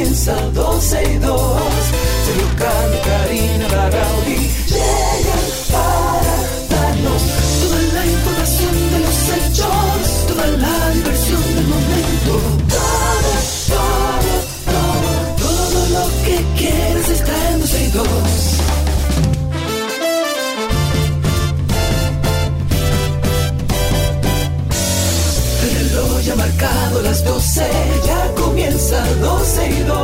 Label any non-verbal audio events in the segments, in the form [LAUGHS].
comienza 12 y 2. Sergio Carlos, Karina, Larrauri comienza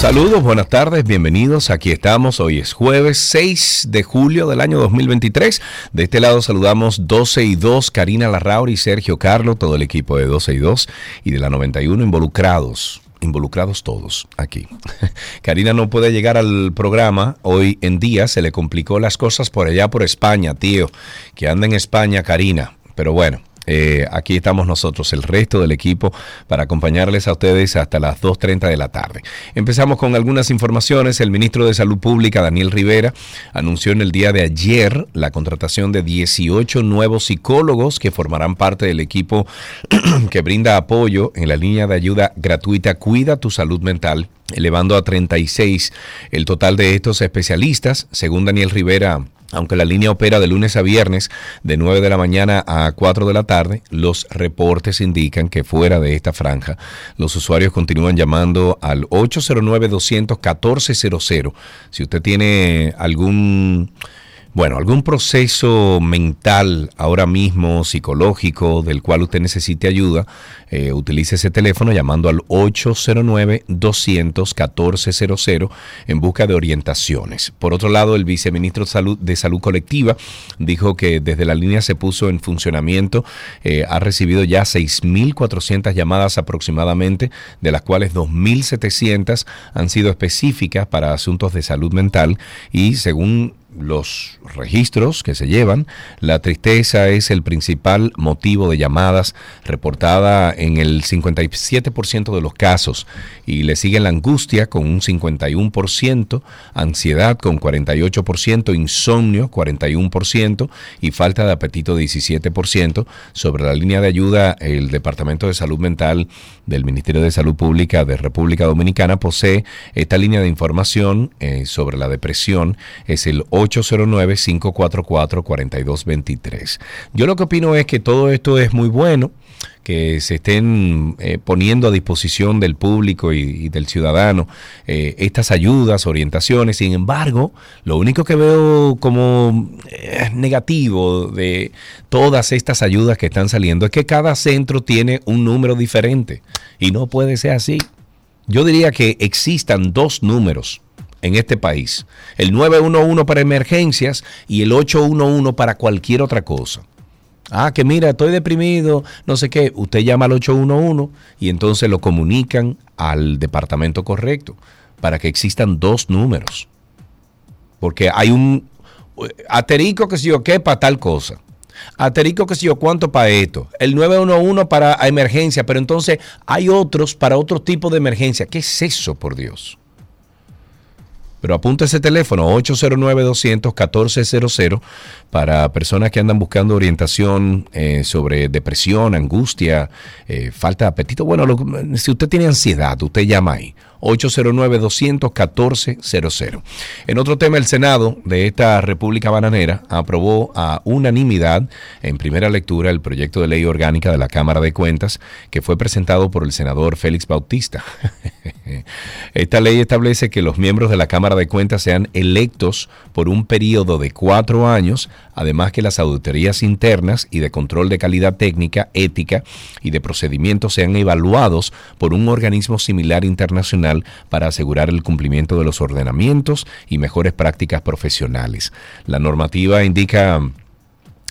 Saludos, buenas tardes, bienvenidos. Aquí estamos. Hoy es jueves 6 de julio del año 2023. De este lado saludamos 12 y 2, Karina Larrauri, Sergio Carlo, todo el equipo de 12 y 2 y de la 91 involucrados. Involucrados todos aquí. [LAUGHS] Karina no puede llegar al programa. Hoy en día se le complicó las cosas por allá por España, tío. Que anda en España, Karina. Pero bueno, eh, aquí estamos nosotros, el resto del equipo, para acompañarles a ustedes hasta las 2.30 de la tarde. Empezamos con algunas informaciones. El ministro de Salud Pública, Daniel Rivera, anunció en el día de ayer la contratación de 18 nuevos psicólogos que formarán parte del equipo [CLEARS THROAT] que brinda apoyo en la línea de ayuda gratuita Cuida tu Salud Mental elevando a 36 el total de estos especialistas, según Daniel Rivera. Aunque la línea opera de lunes a viernes de 9 de la mañana a 4 de la tarde, los reportes indican que fuera de esta franja, los usuarios continúan llamando al 809-200-1400. Si usted tiene algún... Bueno, algún proceso mental ahora mismo, psicológico, del cual usted necesite ayuda, eh, utilice ese teléfono llamando al 809-200-1400 en busca de orientaciones. Por otro lado, el viceministro de Salud, Colectiva dijo que desde la línea se puso en funcionamiento, eh, ha recibido ya 6.400 llamadas aproximadamente, de las cuales 2.700 han sido específicas para asuntos de salud mental y según los registros que se llevan, la tristeza es el principal motivo de llamadas reportada en el 57% de los casos y le sigue la angustia con un 51%, ansiedad con 48%, insomnio 41% y falta de apetito 17%. Sobre la línea de ayuda, el Departamento de Salud Mental del Ministerio de Salud Pública de República Dominicana posee esta línea de información eh, sobre la depresión, es el 809-544-4223. Yo lo que opino es que todo esto es muy bueno, que se estén eh, poniendo a disposición del público y, del ciudadano eh, estas ayudas, orientaciones. Sin embargo, lo único que veo como eh, negativo de todas estas ayudas que están saliendo es que cada centro tiene un número diferente y no puede ser así. Yo diría que existan dos números en este país. El 911 para emergencias y el 811 para cualquier otra cosa. Ah, que mira, estoy deprimido, no sé qué. Usted llama al 811 y entonces lo comunican al departamento correcto para que existan dos números. Porque hay un aterico que si yo qué para tal cosa. Aterico que si yo cuánto para esto. El 911 para emergencia, pero entonces hay otros para otro tipo de emergencia. ¿Qué es eso, por Dios? Pero apunta ese teléfono 809-200-1400 para personas que andan buscando orientación eh, sobre depresión, angustia, eh, falta de apetito. Bueno, lo- si usted tiene ansiedad, usted llama ahí. 809-200-1400. En otro tema, el Senado de esta República Bananera aprobó a unanimidad en primera lectura el proyecto de ley orgánica de la Cámara de Cuentas que fue presentado por el senador Félix Bautista. [LAUGHS] Esta ley establece que los miembros de la Cámara de Cuentas sean electos por un periodo de cuatro años, además que las auditorías internas y de control de calidad técnica, ética y de procedimientos sean evaluados por un organismo similar internacional para asegurar el cumplimiento de los ordenamientos y mejores prácticas profesionales. La normativa indica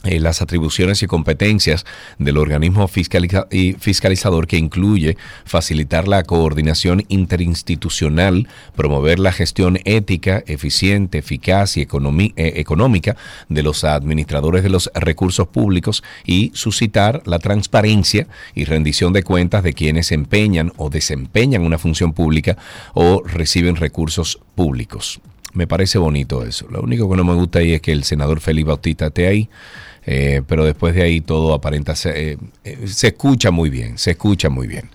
eh, las atribuciones y competencias del organismo fiscalizador que incluye facilitar la coordinación interinstitucional, promover la gestión ética, eficiente, eficaz y eh, económica de los administradores de los recursos públicos y suscitar la transparencia y rendición de cuentas de quienes empeñan o desempeñan una función pública o reciben recursos públicos. Me parece bonito eso. Lo único que no me gusta ahí es que el senador Félix Bautista esté ahí eh, pero después de ahí todo aparenta, eh, eh, se escucha muy bien, se escucha muy bien.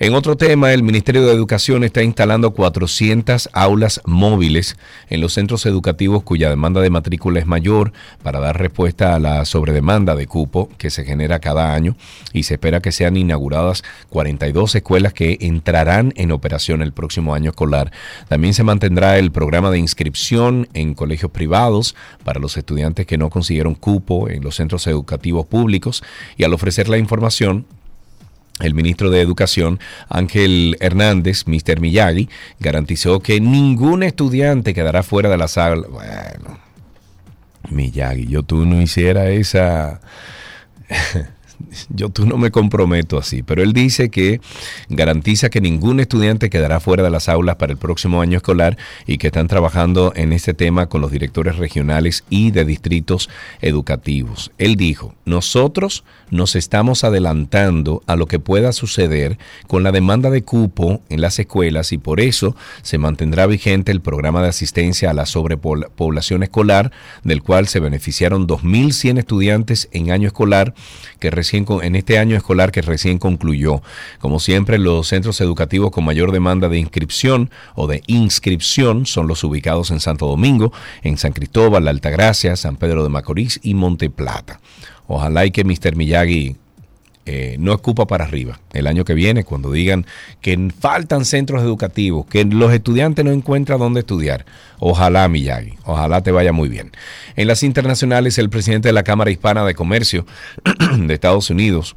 En otro tema, el Ministerio de Educación está instalando 400 aulas móviles en los centros educativos cuya demanda de matrícula es mayor para dar respuesta a la sobredemanda de cupo que se genera cada año y se espera que sean inauguradas 42 escuelas que entrarán en operación el próximo año escolar. También se mantendrá el programa de inscripción en colegios privados para los estudiantes que no consiguieron cupo en los centros educativos públicos y al ofrecer la información el ministro de Educación, Ángel Hernández, Mr. Miyagi, garantizó que ningún estudiante quedará fuera de la sala. Bueno, Miyagi, yo tú no hiciera esa yo tú no me comprometo así, pero él dice que garantiza que ningún estudiante quedará fuera de las aulas para el próximo año escolar y que están trabajando en este tema con los directores regionales y de distritos educativos. Él dijo, nosotros nos estamos adelantando a lo que pueda suceder con la demanda de cupo en las escuelas y por eso se mantendrá vigente el programa de asistencia a la sobrepoblación escolar, del cual se beneficiaron 2.100 estudiantes en año escolar que en este año escolar que recién concluyó. Como siempre, los centros educativos con mayor demanda de inscripción o de inscripción son los ubicados en Santo Domingo, en San Cristóbal, La Altagracia, San Pedro de Macorís y Monte Plata. Ojalá y que Mr. Miyagi eh, no escupa para arriba el año que viene cuando digan que faltan centros educativos, que los estudiantes no encuentran dónde estudiar. Ojalá, Miyagi, ojalá te vaya muy bien. En las internacionales, el presidente de la Cámara Hispana de Comercio [CLEARS THROAT] de Estados Unidos,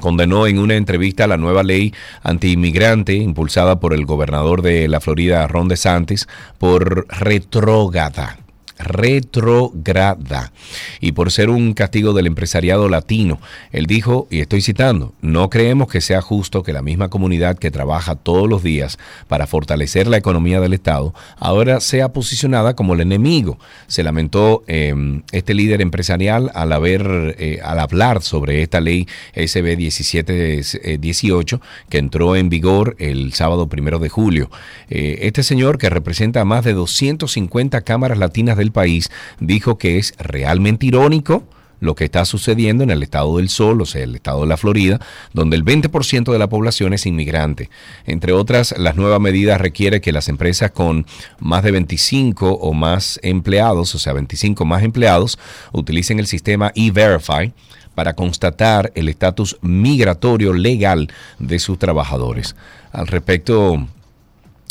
condenó en una entrevista la nueva ley antiinmigrante impulsada por el gobernador de la Florida, Ron DeSantis, por retrógada retrograda y por ser un castigo del empresariado latino. Él dijo, y estoy citando, no creemos que sea justo que la misma comunidad que trabaja todos los días para fortalecer la economía del Estado ahora sea posicionada como el enemigo. Se lamentó em, este líder empresarial al haber, eh, al hablar sobre esta ley SB 1718 que entró en vigor el sábado primero de julio. Eh, este señor que representa a más de 250 cámaras latinas del país, dijo que es realmente irónico lo que está sucediendo en el estado del Sol, o sea, el estado de la Florida, donde el 20% de la población es inmigrante. Entre otras, las nuevas medidas requiere que las empresas con más de 25 o más empleados, o sea, 25 más empleados, utilicen el sistema E-Verify para constatar el estatus migratorio legal de sus trabajadores. Al respecto,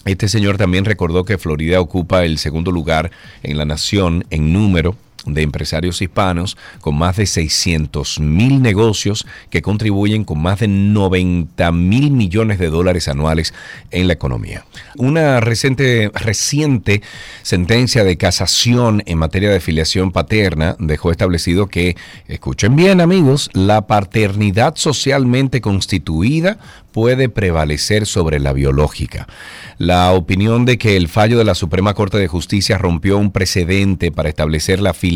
este señor también recordó que Florida ocupa el segundo lugar en la nación en número de empresarios hispanos con más de 600 mil negocios que contribuyen con más de 90 mil millones de dólares anuales en la economía. Una reciente, reciente sentencia de casación en materia de filiación paterna dejó establecido que, escuchen bien amigos, la paternidad socialmente constituida puede prevalecer sobre la biológica. La opinión de que el fallo de la Suprema Corte de Justicia rompió un precedente para establecer la filiación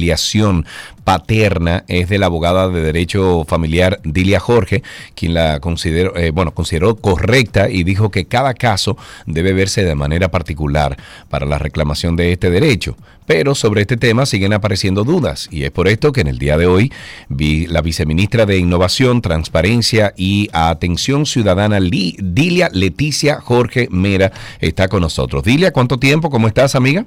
paterna es de la abogada de Derecho Familiar Dilia Jorge, quien la consideró, eh, bueno, consideró correcta y dijo que cada caso debe verse de manera particular para la reclamación de este derecho. Pero sobre este tema siguen apareciendo dudas y es por esto que en el día de hoy vi la viceministra de Innovación, Transparencia y Atención Ciudadana, Dilia Leticia Jorge Mera, está con nosotros. Dilia, ¿cuánto tiempo? ¿Cómo estás, amiga?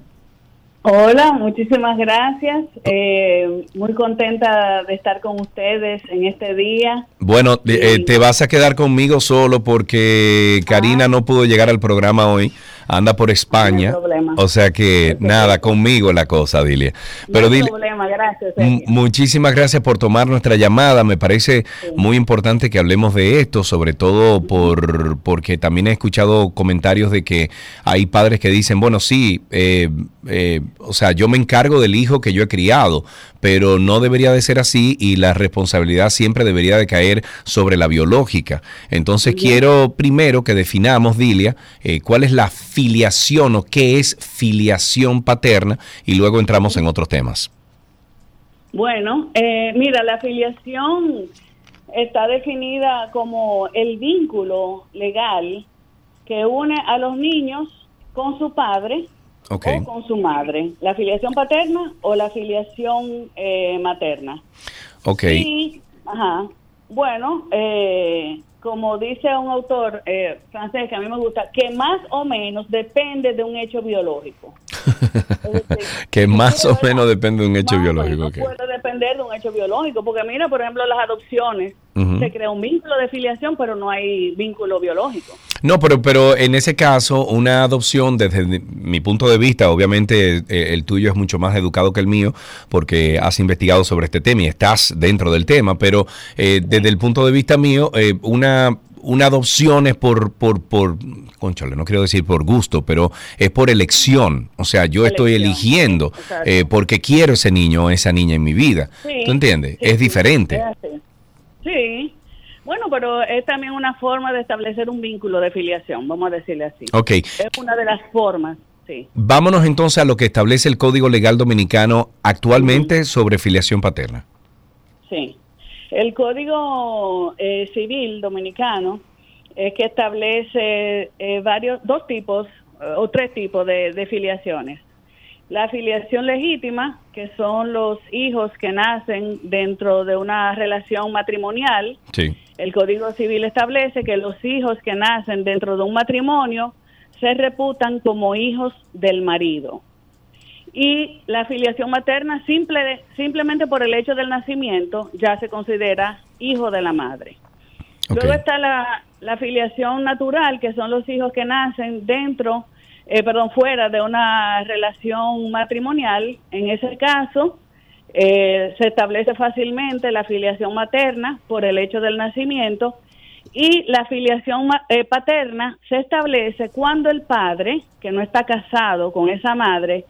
Hola, muchísimas gracias. Eh, muy contenta de estar con ustedes en este día. Bueno, eh, te vas a quedar conmigo solo porque Karina ah. no pudo llegar al programa hoy anda por España. o sea que nada, conmigo la cosa, Dilia. Pero no problema, gracias. Muchísimas gracias por tomar nuestra llamada. Me parece muy importante que hablemos de esto, sobre todo por porque también he escuchado comentarios de que hay padres que dicen, bueno, sí, eh, eh, o sea, yo me encargo del hijo que yo he criado, pero no debería de ser así y la responsabilidad siempre debería de caer sobre la biológica. Entonces quiero primero que definamos, Dilia, eh, cuál es la filiación o qué es filiación paterna y luego entramos en otros temas. Bueno, eh, mira, la filiación está definida como el vínculo legal que une a los niños con su padre o con su madre, la filiación paterna o la filiación eh, materna. Ok. ajá, bueno, eh, como dice un autor eh, francés que a mí me gusta, que más o menos depende de un hecho biológico. Que más o menos depende de un hecho biológico. puede depender de un hecho biológico, porque mira, por ejemplo, las adopciones, se crea un vínculo de filiación, pero no hay vínculo biológico. No, pero, pero en ese caso, una adopción, desde mi punto de vista, obviamente eh, el tuyo es mucho más educado que el mío, porque has investigado sobre este tema y estás dentro del tema, pero eh, desde el punto de vista mío, eh, una una adopción es por, por, por, conchale, no quiero decir por gusto, pero es por elección. O sea, yo estoy eligiendo eh, porque quiero ese niño o esa niña en mi vida. ¿Tú entiendes? es diferente. sí. Bueno, pero es también una forma de establecer un vínculo de filiación, vamos a decirle así. Ok. Es una de las formas. Sí. Vámonos entonces a lo que establece el Código Legal Dominicano actualmente sobre filiación paterna. Sí. El Código eh, Civil Dominicano es que establece eh, varios, dos tipos eh, o tres tipos de, filiaciones. La filiación legítima, que son los hijos que nacen dentro de una relación matrimonial. El Código Civil establece que los hijos que nacen dentro de un matrimonio se reputan como hijos del marido y la filiación materna simple, simplemente por el hecho del nacimiento ya se considera hijo de la madre. Luego está la, la filiación natural, que son los hijos que nacen dentro, eh, perdón, fuera de una relación matrimonial. En ese caso, eh, se establece fácilmente la filiación materna por el hecho del nacimiento y la filiación eh, paterna se establece cuando el padre, que no está casado con esa madre,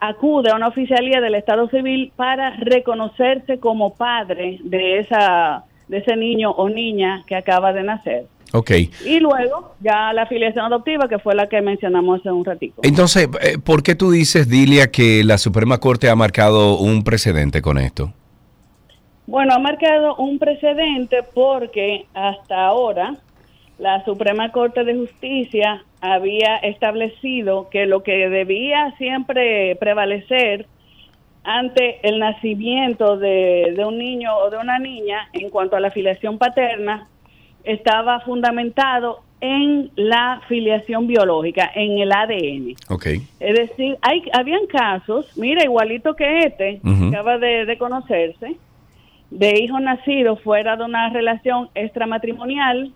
acude a una oficialía del Estado Civil para reconocerse como padre de esa de ese niño o niña que acaba de nacer. Ok. Y luego ya la afiliación adoptiva, que fue la que mencionamos hace un ratito. Entonces, eh, ¿por qué tú dices, Dilia, que la Suprema Corte ha marcado un precedente con esto? Bueno, ha marcado un precedente porque hasta ahora la Suprema Corte de Justicia había establecido que lo que debía siempre prevalecer ante el nacimiento de, un niño o de una niña en cuanto a la filiación paterna estaba fundamentado en la filiación biológica, en el ADN. Okay. Es decir, hay, habían casos, mira, igualito que este, acaba de, de conocerse, de hijos nacidos fuera de una relación extramatrimonial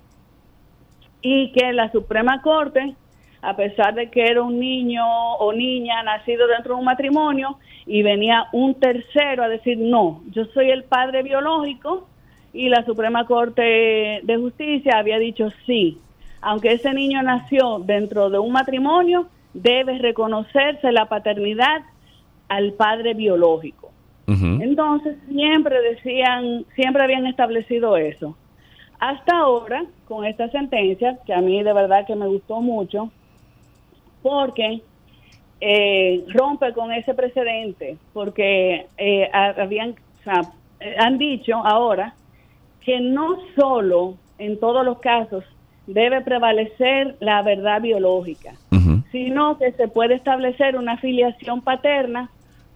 y que la Suprema Corte, a pesar de que era un niño o niña nacido dentro de un matrimonio y venía un tercero a decir, no, yo soy el padre biológico y la Suprema Corte de Justicia había dicho sí, aunque ese niño nació dentro de un matrimonio, debe reconocerse la paternidad al padre biológico. Entonces siempre decían, siempre habían establecido eso. Hasta ahora, con esta sentencia, que a mí de verdad que me gustó mucho, porque eh, rompe con ese precedente, porque eh, habían, han dicho ahora que no solo en todos los casos debe prevalecer la verdad biológica, sino que se puede establecer una filiación paterna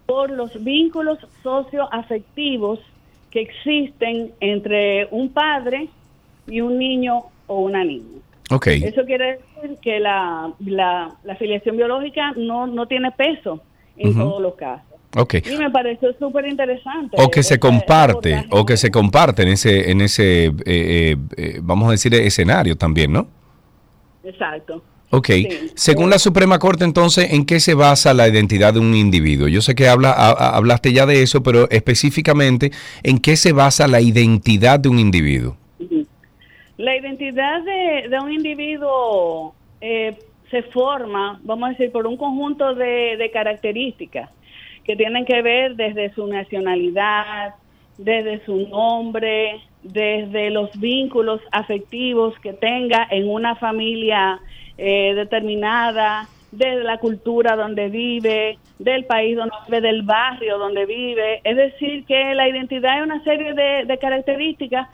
por los vínculos socioafectivos que existen entre un padre y un niño o una niña. Okay. Eso quiere decir que la, la, afiliación biológica no, no tiene peso en todos los casos. Okay. Y me pareció súper interesante. O que se comparte, o que se comparte en ese, en ese eh, eh, eh, vamos a decir, escenario también, ¿no? Exacto. Ok, según la Suprema Corte, entonces, ¿en qué se basa la identidad de un individuo? Yo sé que habla, hablaste ya de eso, pero específicamente, ¿en qué se basa la identidad de un individuo? La identidad de, un individuo eh, se forma, vamos a decir, por un conjunto de, características que tienen que ver desde su nacionalidad, desde su nombre, desde los vínculos afectivos que tenga en una familia eh, determinada, de la cultura donde vive, del país donde vive, del barrio donde vive. Es decir, que la identidad es una serie de, características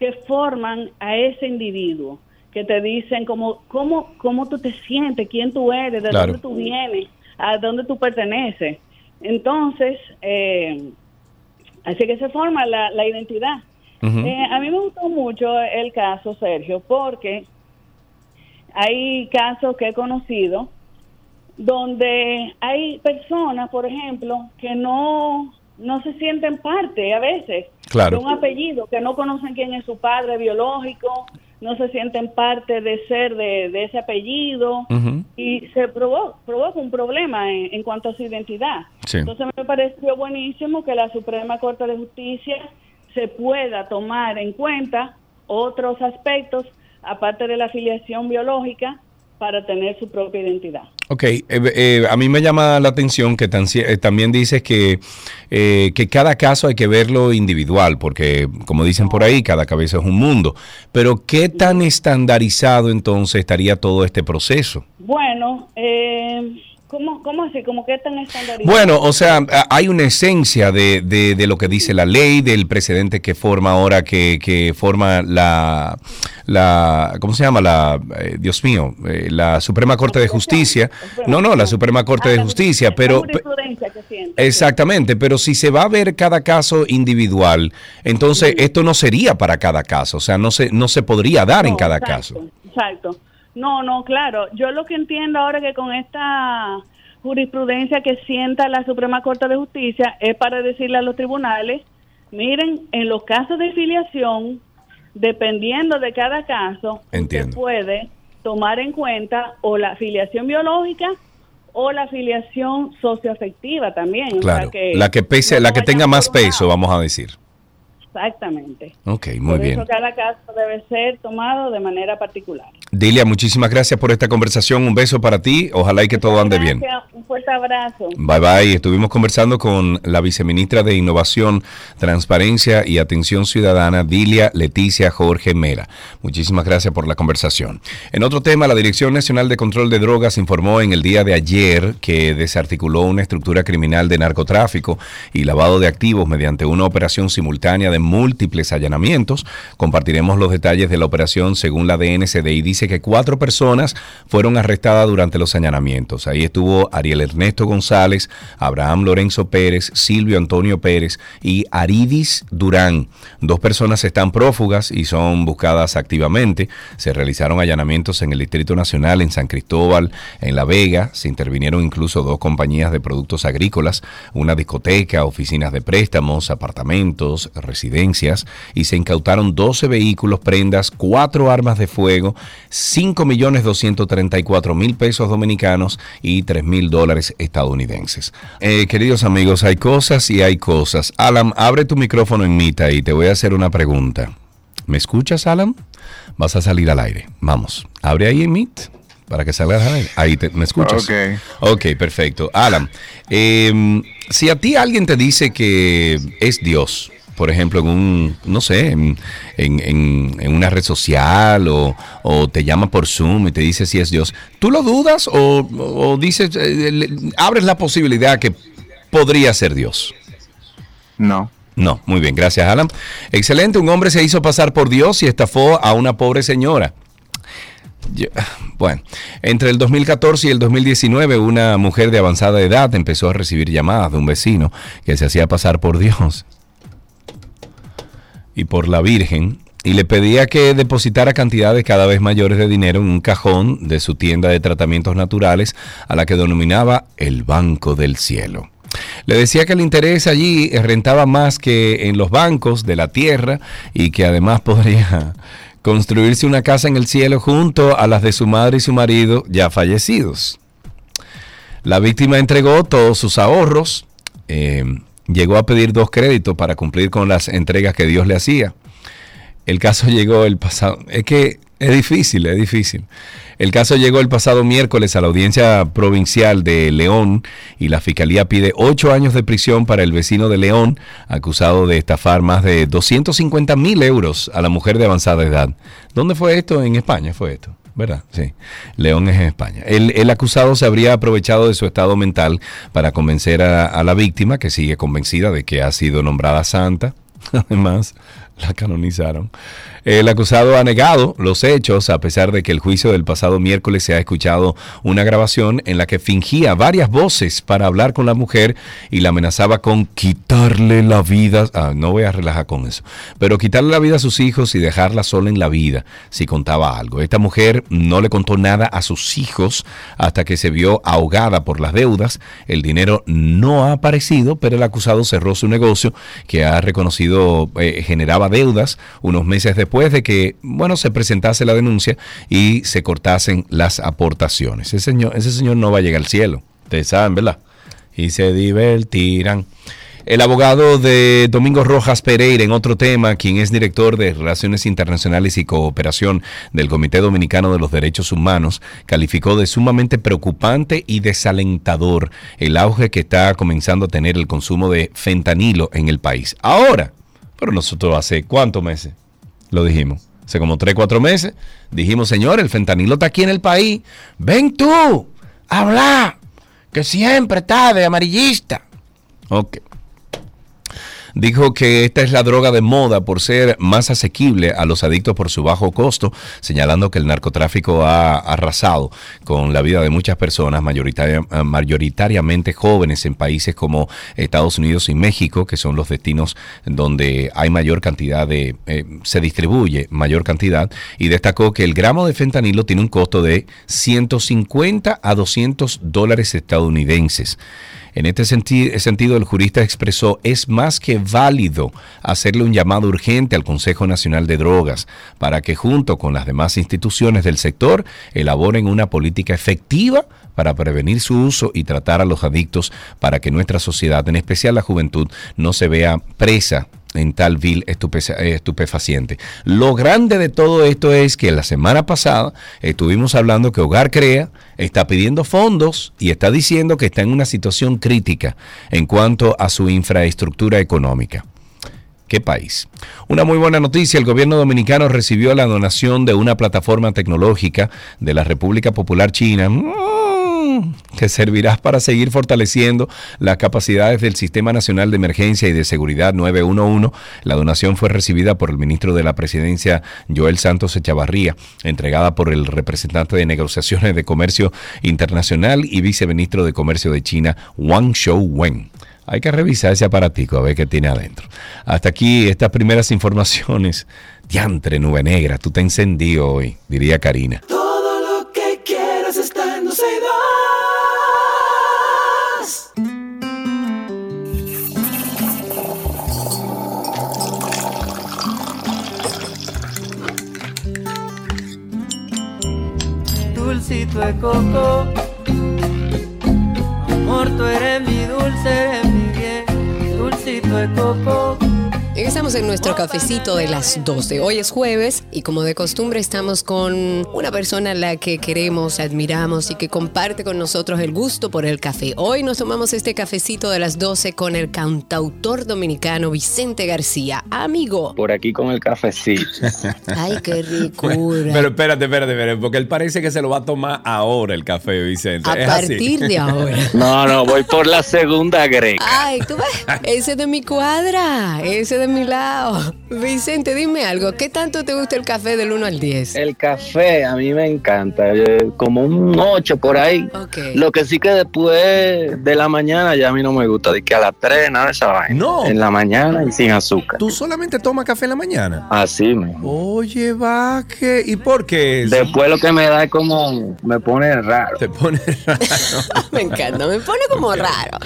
que forman a ese individuo, que te dicen cómo, cómo, cómo tú te sientes, quién tú eres, de dónde tú vienes, a dónde tú perteneces. Entonces, eh, así que se forma la, la identidad. Eh, a mí me gustó mucho el caso, Sergio, porque hay casos que he conocido donde hay personas, por ejemplo, que no, no se sienten parte a veces de un apellido, que no conocen quién es su padre biológico, no se sienten parte de ser de, ese apellido y se provoca, provoca un problema en, cuanto a su identidad. Entonces me pareció buenísimo que la Suprema Corte de Justicia se pueda tomar en cuenta otros aspectos aparte de la afiliación biológica para tener su propia identidad. Ok, eh, eh, a mí me llama la atención que eh, también dices que, que cada caso hay que verlo individual, porque como dicen por ahí, cada cabeza es un mundo. Pero ¿qué tan estandarizado entonces estaría todo este proceso? Bueno, eh, ¿Cómo, ¿Cómo así? ¿Cómo que tan estandarizado? Bueno, o sea, hay una esencia de, de, lo que dice la ley, del precedente que forma ahora, que, que forma la, la, ¿cómo se llama? La, eh, Dios mío, eh, la Suprema Corte de Justicia. No, no, la Suprema Corte de Justicia, pero... Exactamente, pero si se va a ver cada caso individual, entonces esto no sería para cada caso, o sea, no se, no se podría dar en cada caso. Exacto. No, no, claro. Yo lo que entiendo ahora es que con esta jurisprudencia que sienta la Suprema Corte de Justicia es para decirle a los tribunales, miren, en los casos de filiación, dependiendo de cada caso, se puede tomar en cuenta o la filiación biológica o la afiliación socioafectiva también. Claro, la que pese, la que tenga más peso, vamos a decir. Exactamente. Ok, muy por bien. Eso cada caso debe ser tomado de manera particular. Dilia, muchísimas gracias por esta conversación. Un beso para ti. Ojalá y que todo ande bien. Un fuerte abrazo. Bye bye. Estuvimos conversando con la viceministra de Innovación, Transparencia y Atención Ciudadana, Dilia Leticia Jorge Mera. Muchísimas gracias por la conversación. En otro tema, la Dirección Nacional de Control de Drogas informó en el día de ayer que desarticuló una estructura criminal de narcotráfico y lavado de activos mediante una operación simultánea de múltiples allanamientos. Compartiremos los detalles de la operación según la DNCD y dice que cuatro personas fueron arrestadas durante los allanamientos. Ahí estuvo Ariel Ernesto González, Abraham Lorenzo Pérez, Silvio Antonio Pérez y Aridis Durán. Dos personas están prófugas y son buscadas activamente. Se realizaron allanamientos en el Distrito Nacional, en San Cristóbal, en La Vega. Se intervinieron incluso dos compañías de productos agrícolas, una discoteca, oficinas de préstamos, apartamentos, residencias y se incautaron 12 vehículos, prendas, 4 armas de fuego, 5 millones 234 mil pesos dominicanos y 3 mil dólares estadounidenses. Eh, queridos amigos, hay cosas y hay cosas. Alan, abre tu micrófono en Mita y te voy a hacer una pregunta. ¿Me escuchas, Alan? Vas a salir al aire. Vamos, abre ahí en Meet para que salgas al aire. Ahí te, me escuchas. Ok. Ok, perfecto. Alan, em, si a ti alguien te dice que es Dios, por ejemplo, en un, no sé, en, en, una red social o, te llama por Zoom y te dice si es Dios, ¿tú lo dudas o, dices, eh, abres la posibilidad que podría ser Dios? No. No, muy bien, gracias Alan. Excelente, un hombre se hizo pasar por Dios y estafó a una pobre señora. Bueno, entre el 2014 y el 2019 una mujer de avanzada edad empezó a recibir llamadas de un vecino que se hacía pasar por Dios y por la Virgen y le pedía que depositara cantidades cada vez mayores de dinero en un cajón de su tienda de tratamientos naturales a la que denominaba el Banco del Cielo. Le decía que el interés allí rentaba más que en los bancos de la tierra y que además [LAUGHS] podría construirse una casa en el cielo junto a las de su madre y su marido ya fallecidos. La víctima entregó todos sus ahorros, eh, llegó a pedir dos créditos para cumplir con las entregas que Dios le hacía. El caso [LAUGHS] llegó el pasado. Es que Es difícil, es difícil. El caso llegó el pasado miércoles a la audiencia provincial de León y la fiscalía pide ocho años de prisión para el vecino de León, acusado de estafar más de 250 mil euros a la mujer de avanzada edad. ¿Dónde fue esto? En España fue esto. ¿Verdad? Sí. León es en España. El, acusado se habría aprovechado de su estado mental para convencer a, la víctima, que sigue convencida de que ha sido nombrada santa. [LAUGHS] Además, [LAUGHS] la canonizaron. El acusado ha negado los hechos a pesar de que el juicio del pasado miércoles se ha escuchado una grabación en la que fingía varias voces para hablar con la mujer y la amenazaba con quitarle la vida. Ah, no voy a relajar con eso, pero quitarle la vida a sus hijos y dejarla sola en la vida si contaba algo. Esta mujer no le contó nada a sus hijos hasta que se vio ahogada por las deudas. El dinero no ha aparecido, pero el acusado cerró su negocio que ha reconocido eh, generaba deudas unos meses después de que, bueno, se presentase la denuncia y se cortasen las aportaciones. Ese señor, ese señor no va a llegar al cielo. Ustedes saben, ¿verdad? Y se divertirán. El abogado de Domingo Rojas Pereira, en otro tema, quien es director de Relaciones Internacionales y Cooperación del Comité Dominicano de los Derechos Humanos, calificó de sumamente preocupante y desalentador el auge que está comenzando a tener el consumo de fentanilo en el país. Ahora, pero nosotros hace cuántos meses lo dijimos. Hace como 3, 4 meses dijimos, señor, el fentanilo está aquí en el país. Ven tú, habla, que siempre está de amarillista. Ok dijo que esta es la droga de moda por ser más asequible a los adictos por su bajo costo, señalando que el narcotráfico ha arrasado con la vida de muchas personas, mayoritariamente jóvenes en países como Estados Unidos y México, que son los destinos donde hay mayor cantidad de, eh, se distribuye mayor cantidad, y destacó que el gramo de fentanilo tiene un costo de 150 a 200 dólares estadounidenses. En este sentido, el jurista expresó, es más que válido hacerle un llamado urgente al Consejo Nacional de Drogas para que junto con las demás instituciones del sector elaboren una política efectiva para prevenir su uso y tratar a los adictos para que nuestra sociedad, en especial la juventud, no se vea presa en tal vil estupefaciente. Lo grande de todo esto es que la semana pasada estuvimos hablando que Hogar Crea está pidiendo fondos y está diciendo que está en una situación crítica en cuanto a su infraestructura económica. ¿Qué país? Una muy buena noticia, el gobierno dominicano recibió la donación de una plataforma tecnológica de la República Popular China que servirá para seguir fortaleciendo las capacidades del Sistema Nacional de Emergencia y de Seguridad 911. La donación fue recibida por el ministro de la Presidencia, Joel Santos Echavarría, entregada por el representante de negociaciones de comercio internacional y viceministro de Comercio de China, Wang Shouwen. Hay que revisar ese aparatico a ver qué tiene adentro. Hasta aquí estas primeras informaciones. Diantre, nube negra, tú te encendido hoy, diría Karina. Dulcito de coco. Amor, tú eres mi dulce, eres mi bien, dulcito de coco. Estamos en nuestro cafecito de las 12. Hoy es jueves y como de costumbre estamos con una persona a la que queremos, admiramos y que comparte con nosotros el gusto por el café. Hoy nos tomamos este cafecito de las 12 con el cantautor dominicano Vicente García. Amigo. Por aquí con el cafecito. [LAUGHS] Ay, qué [LAUGHS] ricura. Pero espérate, espérate, espérate, porque él parece que se lo va a tomar ahora el café, Vicente. A partir de ahora. [LAUGHS] No, no, voy por la segunda greca. Ay, tú ves, ese de mi cuadra, ese de mi lado. Vicente, dime algo. ¿Qué tanto te gusta el café del 1 al 10? El café a mí me encanta. Como un 8 por ahí. Lo que sí que después de la mañana ya a mí no me gusta. De que a las 3 nada de esa vaina. No. En la mañana y sin azúcar. ¿Tú solamente tomas café en la mañana? Así, me. Oye, va, ¿qué? ¿Y por qué? Después lo que me da es como. Me pone raro. Te pone [LAUGHS] raro. [LAUGHS] me encanta, me pone como raro.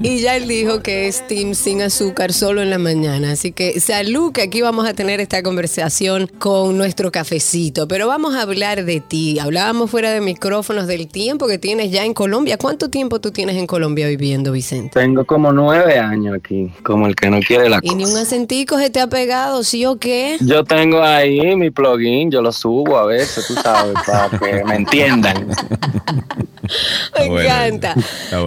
Y ya él dijo que es team sin azúcar solo en la mañana. Así que salud, que aquí vamos a tener esta conversación con nuestro cafecito, pero vamos a hablar de ti. Hablábamos fuera de micrófonos del tiempo que tienes ya en Colombia. ¿Cuánto tiempo tú tienes en Colombia viviendo, Vicente? Tengo como nueve años aquí, como el que no quiere la ¿Y ni un acentico se te ha pegado, sí o qué? Yo tengo ahí mi plugin, yo lo subo a veces, tú sabes, [LAUGHS] para que me entiendan. Me encanta.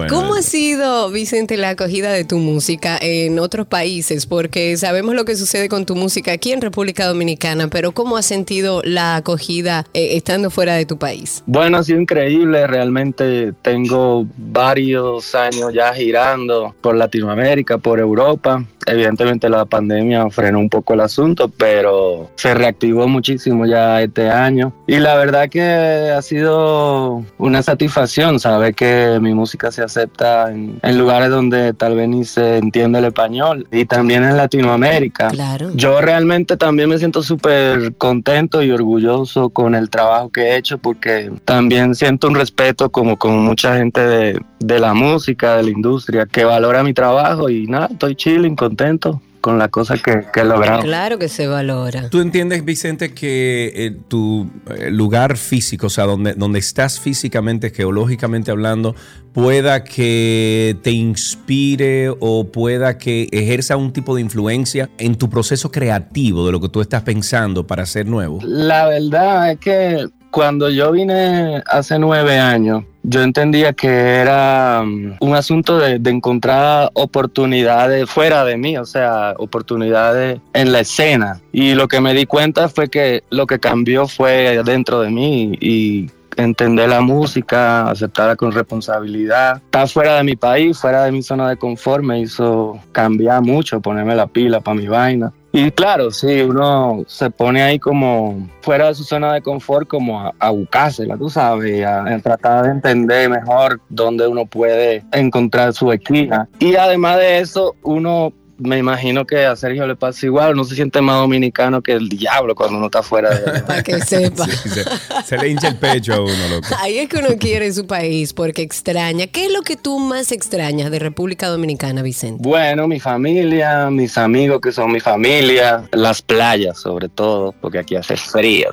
¿Cómo ha sido, Vicente, la acogida de tu música en otros países? Porque sabemos lo que sucede con tu música aquí en República Dominicana, pero ¿cómo has sentido la acogida eh, estando fuera de tu país? Bueno, ha sido increíble. Realmente tengo varios años ya girando por Latinoamérica, por Europa. Evidentemente la pandemia frenó un poco el asunto, pero se reactivó muchísimo ya este año. Y la verdad que ha sido una satisfacción saber que mi música se acepta en, lugares donde tal vez ni se entiende el español y también en Latinoamérica. Claro. Yo realmente también me siento súper contento y orgulloso con el trabajo que he hecho porque también siento un respeto como con mucha gente de, de la música, de la industria, que valora mi trabajo y nada, estoy chilling, contento con la cosa que, que he logrado. Claro que se valora. ¿Tú entiendes, Vicente, que eh, tu eh, lugar físico, o sea, donde, donde estás físicamente, geológicamente hablando, pueda que te inspire o pueda que ejerza un tipo de influencia en tu proceso creativo de lo que tú estás pensando para ser nuevo? La verdad es que cuando yo vine hace nueve años, yo entendía que era um, un asunto de, encontrar oportunidades fuera de mí, o sea, oportunidades en la escena. Y lo que me di cuenta fue que lo que cambió fue dentro de mí y entender la música, aceptarla con responsabilidad. Estar fuera de mi país, fuera de mi zona de confort, me hizo cambiar mucho, ponerme la pila para mi vaina. Y claro, sí, uno se pone ahí como fuera de su zona de confort, como a, a buscársela, tú sabes, a, a, tratar de entender mejor dónde uno puede encontrar su esquina. Y además de eso, uno me imagino que a Sergio le pasa igual, no se siente más dominicano que el diablo cuando uno está fuera de... [LAUGHS] Para que [LAUGHS] sepa. Sí, se, se, le hincha el pecho a uno, loco. Ahí es que uno quiere su país porque extraña. ¿Qué es lo que tú más extrañas de República Dominicana, Vicente? Bueno, mi familia, mis amigos que son mi familia, las playas sobre todo, porque aquí hace frío.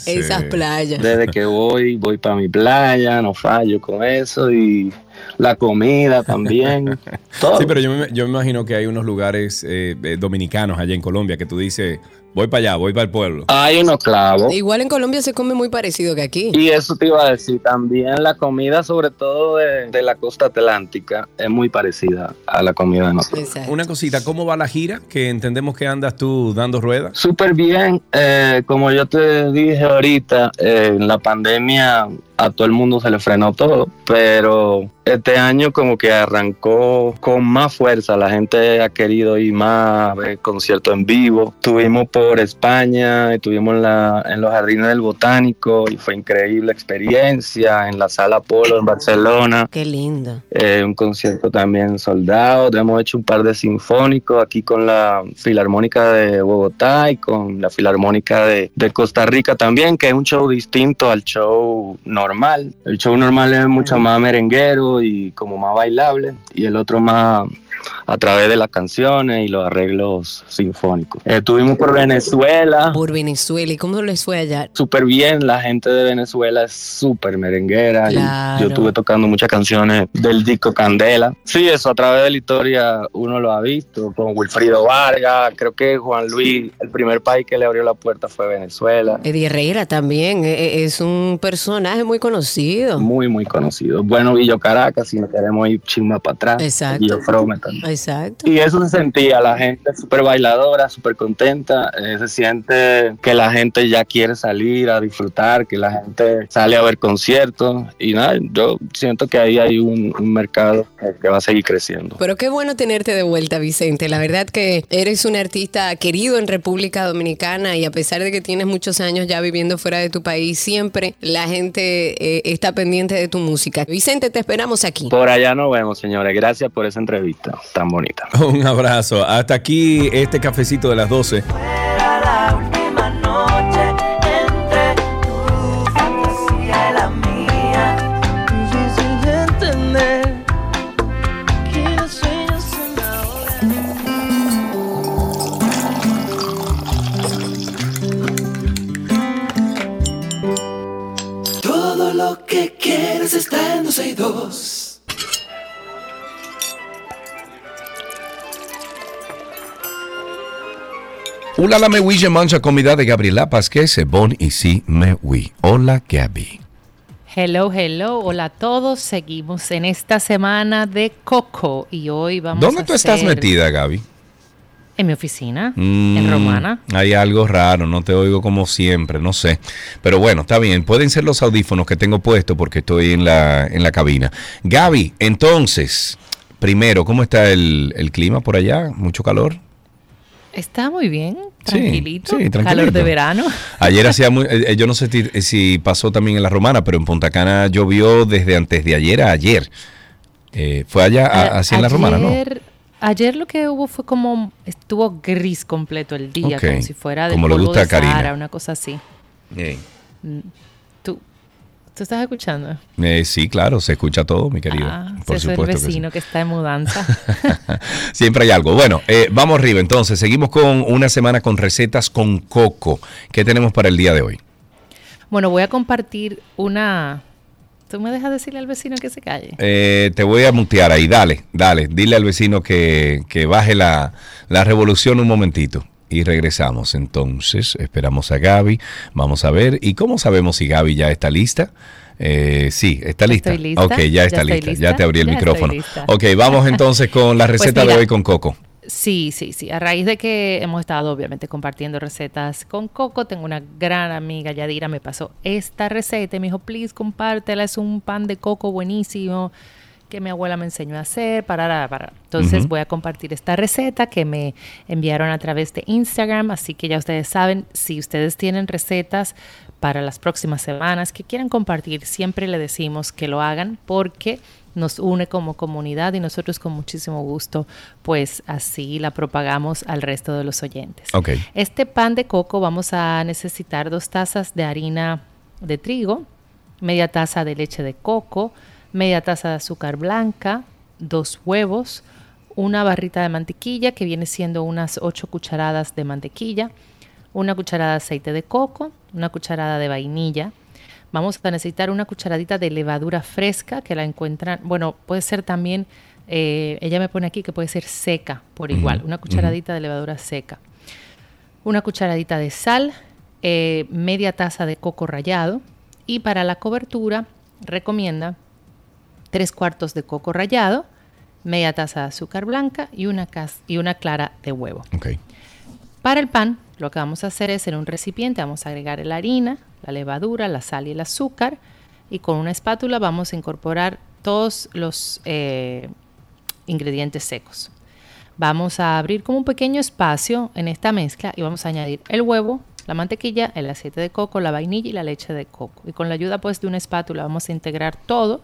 Sí, Esas sí. playas. Desde que voy, voy para mi playa, no fallo con eso y la comida también. [LAUGHS] todo. Sí, pero yo me, yo me, imagino que hay unos lugares eh, dominicanos allá en Colombia que tú dices, voy para allá, voy para el pueblo. Hay unos clavos. Igual en Colombia se come muy parecido que aquí. Y eso te iba a decir, también la comida, sobre todo de, de la costa atlántica, es muy parecida a la comida de nosotros. Exacto. Una cosita, ¿cómo va la gira? Que entendemos que andas tú dando ruedas. Súper bien, eh, como yo te dije ahorita, eh, en la pandemia a todo el mundo se le frenó todo, pero este año como que arrancó con más fuerza, la gente ha querido ir más a ver conciertos en vivo, estuvimos por España, estuvimos en, la, en los jardines del botánico y fue increíble experiencia, en la sala Polo en Barcelona. Qué lindo. Eh, un concierto también soldado, hemos hecho un par de sinfónicos aquí con la Filarmónica de Bogotá y con la Filarmónica de, de Costa Rica también, que es un show distinto al show normal. El show normal es mucho más merenguero y como más bailable y el otro más a través de las canciones y los arreglos sinfónicos. Estuvimos por Venezuela. Por Venezuela, ¿y cómo les fue allá? Súper bien, la gente de Venezuela es súper merenguera. Claro. Y yo estuve tocando muchas canciones del disco Candela. Sí, eso a través de la historia uno lo ha visto, con Wilfrido Vargas, creo que Juan Luis, el primer país que le abrió la puerta fue Venezuela. Eddie Herrera también, e, es un personaje muy conocido. Muy, muy conocido. Bueno, Villo Caracas, si nos queremos ir chisma para atrás. Exacto. Villo Frome también. Exacto. Y eso se sentía, la gente súper bailadora, súper contenta, eh, se siente que la gente ya quiere salir a disfrutar, que la gente sale a ver conciertos y nada, yo siento que ahí hay un, un mercado que, que va a seguir creciendo. Pero qué bueno tenerte de vuelta, Vicente. La verdad que eres un artista querido en República Dominicana y a pesar de que tienes muchos años ya viviendo fuera de tu país, siempre la gente eh, está pendiente de tu música. Vicente, te esperamos aquí. Por allá nos vemos, señores. Gracias por esa entrevista tan bonita. [LAUGHS] Un abrazo. Hasta aquí este cafecito de las 12. Todo lo que quieres está en dos y dos. Hola la me oui, je mange comida de Gabriela Pasquez, c'est bon ici me oui. Hola Gabi. Hello, hello, hola a todos. Seguimos en esta semana de Coco y hoy vamos ¿Dónde a tú estás metida, Gaby? En mi oficina, Mm, en Romana. Hay algo raro, no te oigo como siempre, no sé. Pero bueno, está bien. Pueden ser los audífonos que tengo puestos porque estoy en la, en la cabina. Gaby, entonces, primero, ¿cómo está el, el clima por allá? ¿Mucho calor? Está muy bien, tranquilito. sí, tranquilito. Calor de verano. Ayer hacía muy, eh, eh, yo no sé si, si pasó también en la Romana, pero en Punta Cana llovió desde antes de ayer a ayer. Eh, fue allá, a- A- así en la Romana, ¿no? ayer- Ayer lo que hubo fue como estuvo gris completo el día, como si fuera de como le polvo gusta de. Sahara, una cosa así. Eh, ¿Tú, ¿Tú estás escuchando? eh, sí, claro, se escucha todo, mi querido. Ah, Por el supuesto que sí. vecino que, está en mudanza. [LAUGHS] Siempre hay algo. Bueno, eh, vamos arriba entonces. Seguimos con una semana con recetas con coco. ¿Qué tenemos para el día de hoy? bueno, voy a compartir una... ¿Tú me dejas decirle al vecino que se calle? Eh, te voy a mutear ahí. Dale, dale. Dile al vecino que, que baje la, la revolución un momentito. Y regresamos. Entonces, esperamos a Gaby. Vamos a ver. ¿Y cómo sabemos si Gaby ya está lista? Eh, sí, está lista. estoy lista, Ok, ya está lista. lista, Ya te abrí el ya micrófono. Ok, vamos entonces con la [LAUGHS] Pues receta de hoy con coco. Sí, sí, sí. A raíz de que hemos estado obviamente compartiendo recetas con Coco, tengo una gran amiga, Yadira, me pasó esta receta y me dijo, please, compártela, es un pan de coco buenísimo que mi abuela me enseñó a hacer, para, para. Entonces voy a compartir esta receta que me enviaron a través de Instagram, así que ya ustedes saben, si ustedes tienen recetas para las próximas semanas que quieran compartir, siempre le decimos que lo hagan porque nos une como comunidad y nosotros con muchísimo gusto, pues así la propagamos al resto de los oyentes. Ok. Este pan de coco vamos a necesitar dos tazas de harina de trigo, media taza de leche de coco, media taza de azúcar blanca, dos huevos, una barrita de mantequilla que viene siendo unas 8 cucharadas de mantequilla, una cucharada de aceite de coco, una cucharada de vainilla. Vamos a necesitar una cucharadita de levadura fresca que la encuentran, bueno, puede ser también, eh, ella me pone aquí que puede ser seca por igual, una cucharadita de levadura seca una cucharadita de sal, eh, media taza de coco rallado y para la cobertura recomienda tres cuartos de coco rallado, media taza de azúcar blanca y una, cas- y una clara de huevo. Para el pan, lo que vamos a hacer es en un recipiente vamos a agregar la harina, la levadura, la sal y el azúcar y con una espátula vamos a incorporar todos los eh, ingredientes secos. Vamos a abrir como un pequeño espacio en esta mezcla y vamos a añadir el huevo, la mantequilla, el aceite de coco, la vainilla y la leche de coco. Y con la ayuda pues de una espátula vamos a integrar todo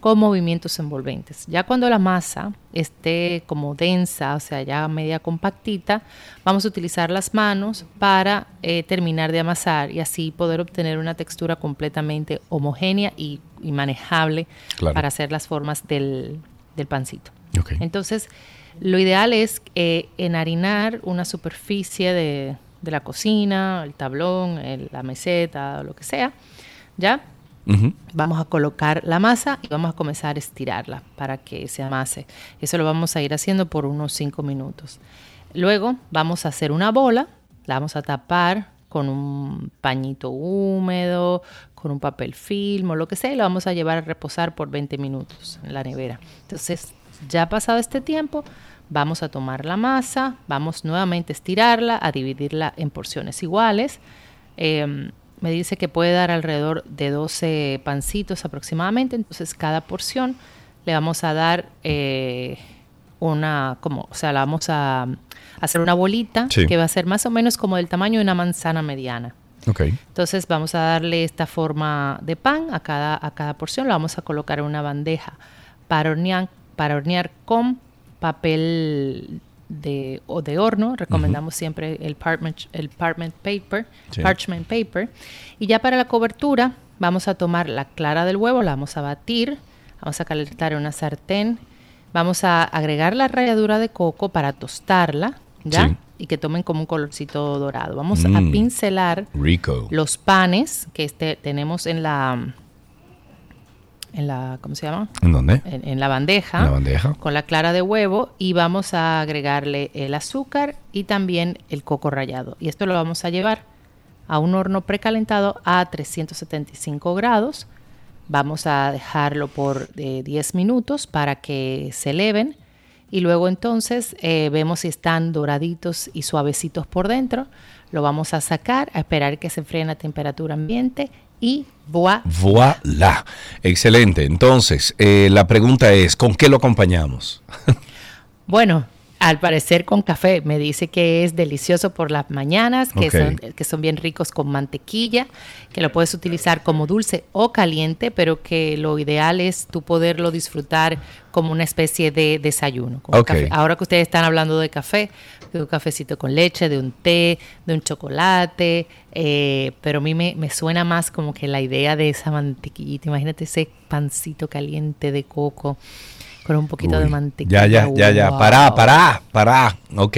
con movimientos envolventes. Ya cuando la masa esté como densa, o sea, ya media compactita, vamos a utilizar las manos para eh, terminar de amasar y así poder obtener una textura completamente homogénea y, y manejable Claro. para hacer las formas del, del pancito. Entonces, lo ideal es eh, enharinar una superficie de, de la cocina, el tablón, el- la meseta, lo que sea, ¿ya? Vamos a colocar la masa y vamos a comenzar a estirarla para que se amase. Eso lo vamos a ir haciendo por unos 5 minutos. Luego vamos a hacer una bola, la vamos a tapar con un pañito húmedo, con un papel film o lo que sea, y la vamos a llevar a reposar por 20 minutos en la nevera. Entonces, ya pasado este tiempo, vamos a tomar la masa, vamos nuevamente a estirarla, a dividirla en porciones iguales. Eh, me dice que puede dar alrededor de 12 pancitos aproximadamente, entonces cada porción le vamos a dar eh, una, como, o sea, la vamos a hacer una bolita Sí. que va a ser más o menos como del tamaño de una manzana mediana. Ok. Entonces vamos a darle esta forma de pan a cada, a cada porción, la vamos a colocar en una bandeja para hornear, para hornear con papel de, o de horno. Recomendamos siempre el parchment, el parchment paper, Sí. parchment paper. Y ya para la cobertura vamos a tomar la clara del huevo, la vamos a batir, vamos a calentar en una sartén, vamos a agregar la ralladura de coco para tostarla, ¿ya? Sí. Y que tomen como un colorcito dorado. Vamos a Mm. pincelar Rico. los panes que este, tenemos en la en la, ¿cómo se llama? ¿En dónde? En, en la bandeja. En la bandeja. Con la clara de huevo y vamos a agregarle el azúcar y también el coco rallado. Y esto lo vamos a llevar a un horno precalentado a 375 grados. Vamos a dejarlo por eh, 10 minutos para que se eleven y luego entonces eh, vemos si están doraditos y suavecitos por dentro. Lo vamos a sacar, a esperar que se enfríen a temperatura ambiente y voilà. Voilà. Excelente. Entonces, eh, la pregunta es, ¿con qué lo acompañamos? [LAUGHS] Bueno, al parecer con café. Me dice que es delicioso por las mañanas, que, son, que son bien ricos con mantequilla, que lo puedes utilizar como dulce o caliente, pero que lo ideal es tú poderlo disfrutar como una especie de desayuno. con Ok. café. Ahora que ustedes están hablando de café, de un cafecito con leche, de un té, de un chocolate, eh, pero a mí me, me suena más como que la idea de esa mantequillita. Imagínate ese pancito caliente de coco con un poquito de mantequilla. Ya, ya, ya, ya. Wow. Pará, pará, pará. Ok,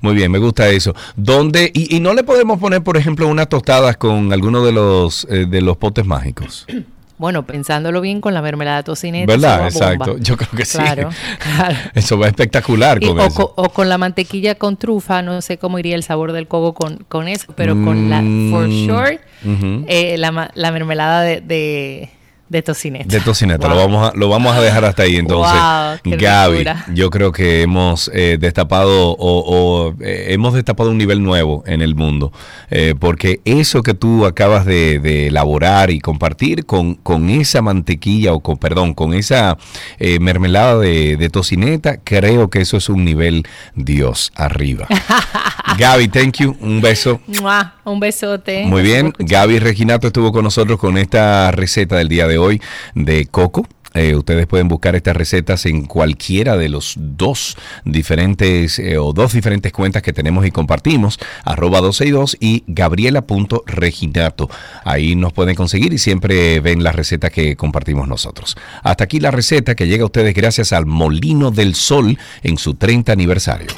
muy bien, me gusta eso. ¿Dónde? Y, y no le podemos poner, por ejemplo, unas tostadas con alguno de los eh, de los potes mágicos. [CLEARS THROAT] Bueno, pensándolo bien con la mermelada tocineta. ¿Verdad? bomba. Exacto. Yo creo que sí. Claro, [LAUGHS] claro. Eso va espectacular Y- con o, eso. co- o con la mantequilla con trufa, no sé cómo iría el sabor del coco con, con eso, pero con la, for Mm, sure, ujú. eh, la, ma- la mermelada de, de, de tocineta. De tocineta, lo, vamos a, lo vamos a dejar hasta ahí entonces. Wow, Gaby, yo creo que hemos eh, destapado o, o, eh, hemos destapado un nivel nuevo en el mundo, eh, porque eso que tú acabas de, de elaborar y compartir con, con esa mantequilla o con, perdón, con esa eh, mermelada de, de tocineta, creo que eso es un nivel Dios arriba. [LAUGHS] Gaby, thank you, un beso. Mua, Un besote. Muy bien. Gaby Reginato estuvo con nosotros con esta receta del día de hoy de coco. Eh, ustedes pueden buscar estas recetas en cualquiera de los dos diferentes eh, o dos diferentes cuentas que tenemos y compartimos, arroba 262 y gabriela.reginato. Ahí nos pueden conseguir y siempre ven la receta que compartimos nosotros. Hasta aquí la receta que llega a ustedes gracias al Molino del Sol en su 30 aniversario.